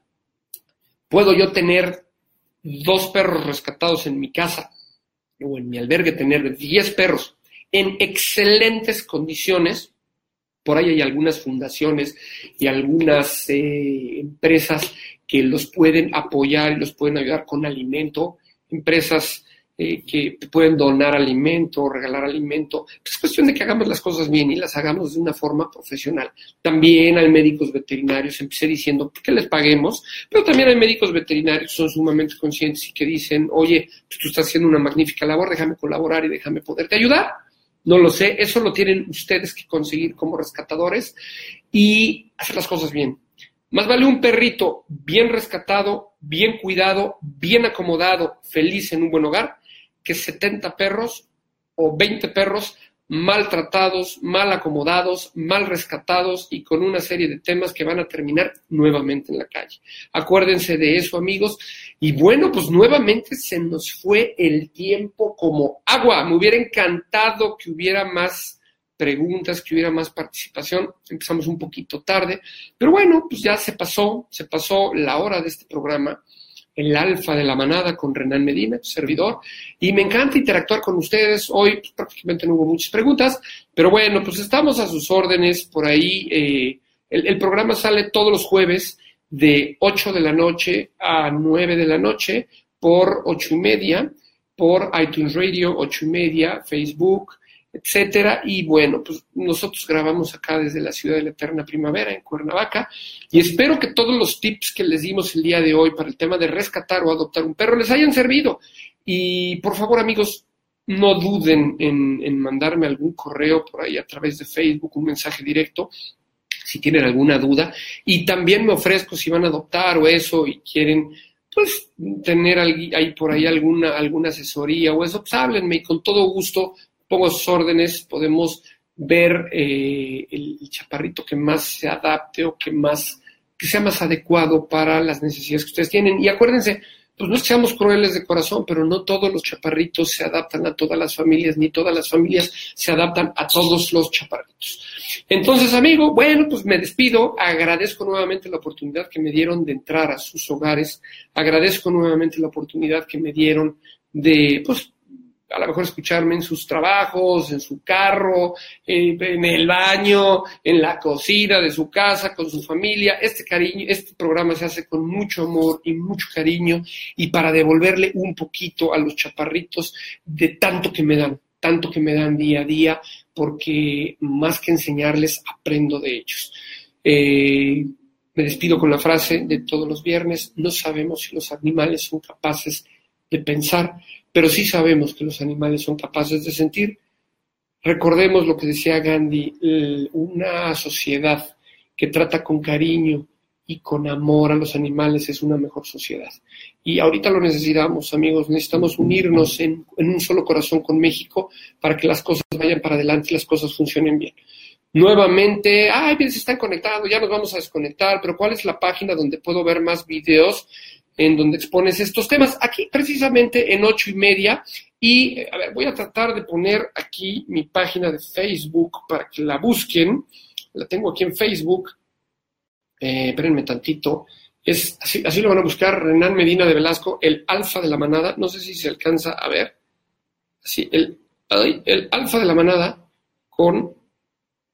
Puedo yo tener dos perros rescatados en mi casa o en mi albergue, tener diez perros en excelentes condiciones. Por ahí hay algunas fundaciones y algunas eh, empresas que los pueden apoyar y los pueden ayudar con alimento, empresas eh, que pueden donar alimento, regalar alimento. Es cuestión de que hagamos las cosas bien y las hagamos de una forma profesional. También hay médicos veterinarios, empecé diciendo que les paguemos, pero también hay médicos veterinarios que son sumamente conscientes y que dicen, oye, pues tú estás haciendo una magnífica labor, déjame colaborar y déjame poderte ayudar. No lo sé, eso lo tienen ustedes que conseguir como rescatadores y hacer las cosas bien. Más vale un perrito bien rescatado, bien cuidado, bien acomodado, feliz en un buen hogar, que 70 perros o 20 perros maltratados, mal acomodados, mal rescatados y con una serie de temas que van a terminar nuevamente en la calle. Acuérdense de eso, amigos. Y bueno, pues nuevamente se nos fue el tiempo como agua. Me hubiera encantado que hubiera más preguntas, que hubiera más participación. Empezamos un poquito tarde, pero bueno, pues ya se pasó, se pasó la hora de este programa el alfa de la manada con Renan Medina, servidor, y me encanta interactuar con ustedes. Hoy pues, prácticamente no hubo muchas preguntas, pero bueno, pues estamos a sus órdenes por ahí. Eh, el, programa sale todos los jueves de 8 de la noche a 9 de la noche por 8 y media, por iTunes Radio, 8 y media, Facebook, etcétera. Y bueno, pues nosotros grabamos acá desde la ciudad de la eterna primavera, en Cuernavaca, y espero que todos los tips que les dimos el día de hoy para el tema de rescatar o adoptar un perro les hayan servido. Y por favor, amigos, no duden en, en mandarme algún correo por ahí a través de Facebook, un mensaje directo si tienen alguna duda. Y también me ofrezco si van a adoptar o eso y quieren pues tener ahí por ahí alguna, alguna asesoría o eso, pues háblenme y con todo gusto pongo sus órdenes, podemos ver eh, el, chaparrito que más se adapte o que más que sea más adecuado para las necesidades que ustedes tienen. Y acuérdense, pues no seamos crueles de corazón, pero no todos los chaparritos se adaptan a todas las familias, ni todas las familias se adaptan a todos los chaparritos. Entonces, amigo, bueno, pues me despido. Agradezco nuevamente la oportunidad que me dieron de entrar a sus hogares. Agradezco nuevamente la oportunidad que me dieron de, pues, a lo mejor escucharme en sus trabajos, en su carro, en el baño, en la cocina de su casa, con su familia. Este cariño, este programa se hace con mucho amor y mucho cariño y para devolverle un poquito a los chaparritos de tanto que me dan, tanto que me dan día a día, porque más que enseñarles, aprendo de ellos. Eh, me despido con la frase de todos los viernes, no sabemos si los animales son capaces de pensar, pero sí sabemos que los animales son capaces de sentir. Recordemos lo que decía Gandhi, una sociedad que trata con cariño y con amor a los animales es una mejor sociedad. Y ahorita lo necesitamos, amigos, necesitamos unirnos en, un solo corazón con México para que las cosas vayan para adelante y las cosas funcionen bien. Nuevamente, ay, bien, se están conectando, ya nos vamos a desconectar, pero ¿cuál es la página donde puedo ver más videos? En donde expones estos temas. Aquí precisamente en ocho y media. Y a ver, voy a tratar de poner aquí mi página de Facebook para que la busquen. La tengo aquí en Facebook. Eh, espérenme tantito. Es así, así lo van a buscar, Renan Medina de Velasco, el alfa de la manada. No sé si se alcanza a ver. Así, el, el alfa de la manada con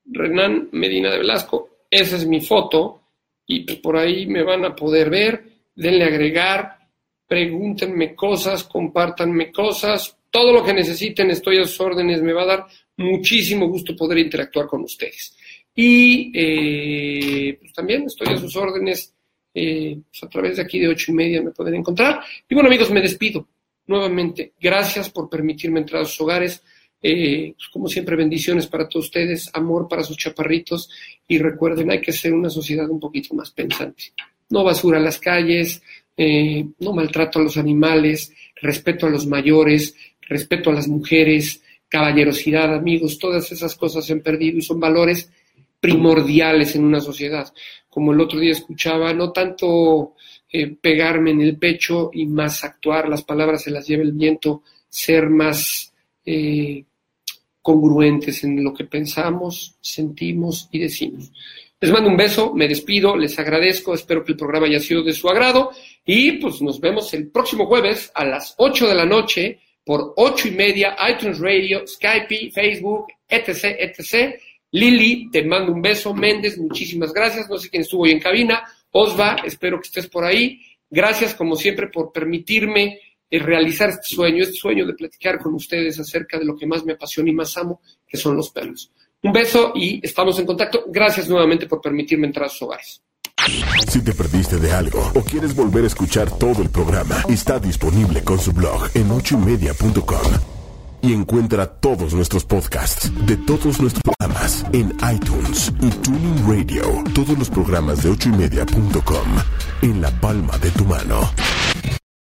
Renan Medina de Velasco. Esa es mi foto. Y pues por ahí me van a poder ver denle agregar, pregúntenme cosas, compártanme cosas, todo lo que necesiten, estoy a sus órdenes, me va a dar muchísimo gusto poder interactuar con ustedes. Y eh, pues también estoy a sus órdenes, eh, pues a través de aquí de ocho y media me pueden encontrar. Y bueno amigos, me despido nuevamente. Gracias por permitirme entrar a sus hogares. Eh, pues como siempre, bendiciones para todos ustedes, amor para sus chaparritos y recuerden, hay que ser una sociedad un poquito más pensante no basura en las calles, eh, no maltrato a los animales, respeto a los mayores, respeto a las mujeres, caballerosidad, amigos, todas esas cosas se han perdido y son valores primordiales en una sociedad. Como el otro día escuchaba, no tanto eh, pegarme en el pecho y más actuar, las palabras se las lleva el viento, ser más eh, congruentes en lo que pensamos, sentimos y decimos. Les mando un beso, me despido, les agradezco, espero que el programa haya sido de su agrado y pues nos vemos el próximo jueves a las 8 de la noche por 8 y media, iTunes Radio, Skype, Facebook, etc, etc. Lili, te mando un beso. Méndez, muchísimas gracias. No sé quién estuvo hoy en cabina. Osva, espero que estés por ahí. Gracias, como siempre, por permitirme eh, realizar este sueño, este sueño de platicar con ustedes acerca de lo que más me apasiona y más amo, que son los perros. Un beso y estamos en contacto. Gracias nuevamente por permitirme entrar a sus hogares. Si te perdiste de algo o quieres volver a escuchar todo el programa, está disponible con su blog en ochoymedia.com. Y encuentra todos nuestros podcasts de todos nuestros programas en iTunes y Tuning Radio. Todos los programas de ochoymedia.com en la palma de tu mano.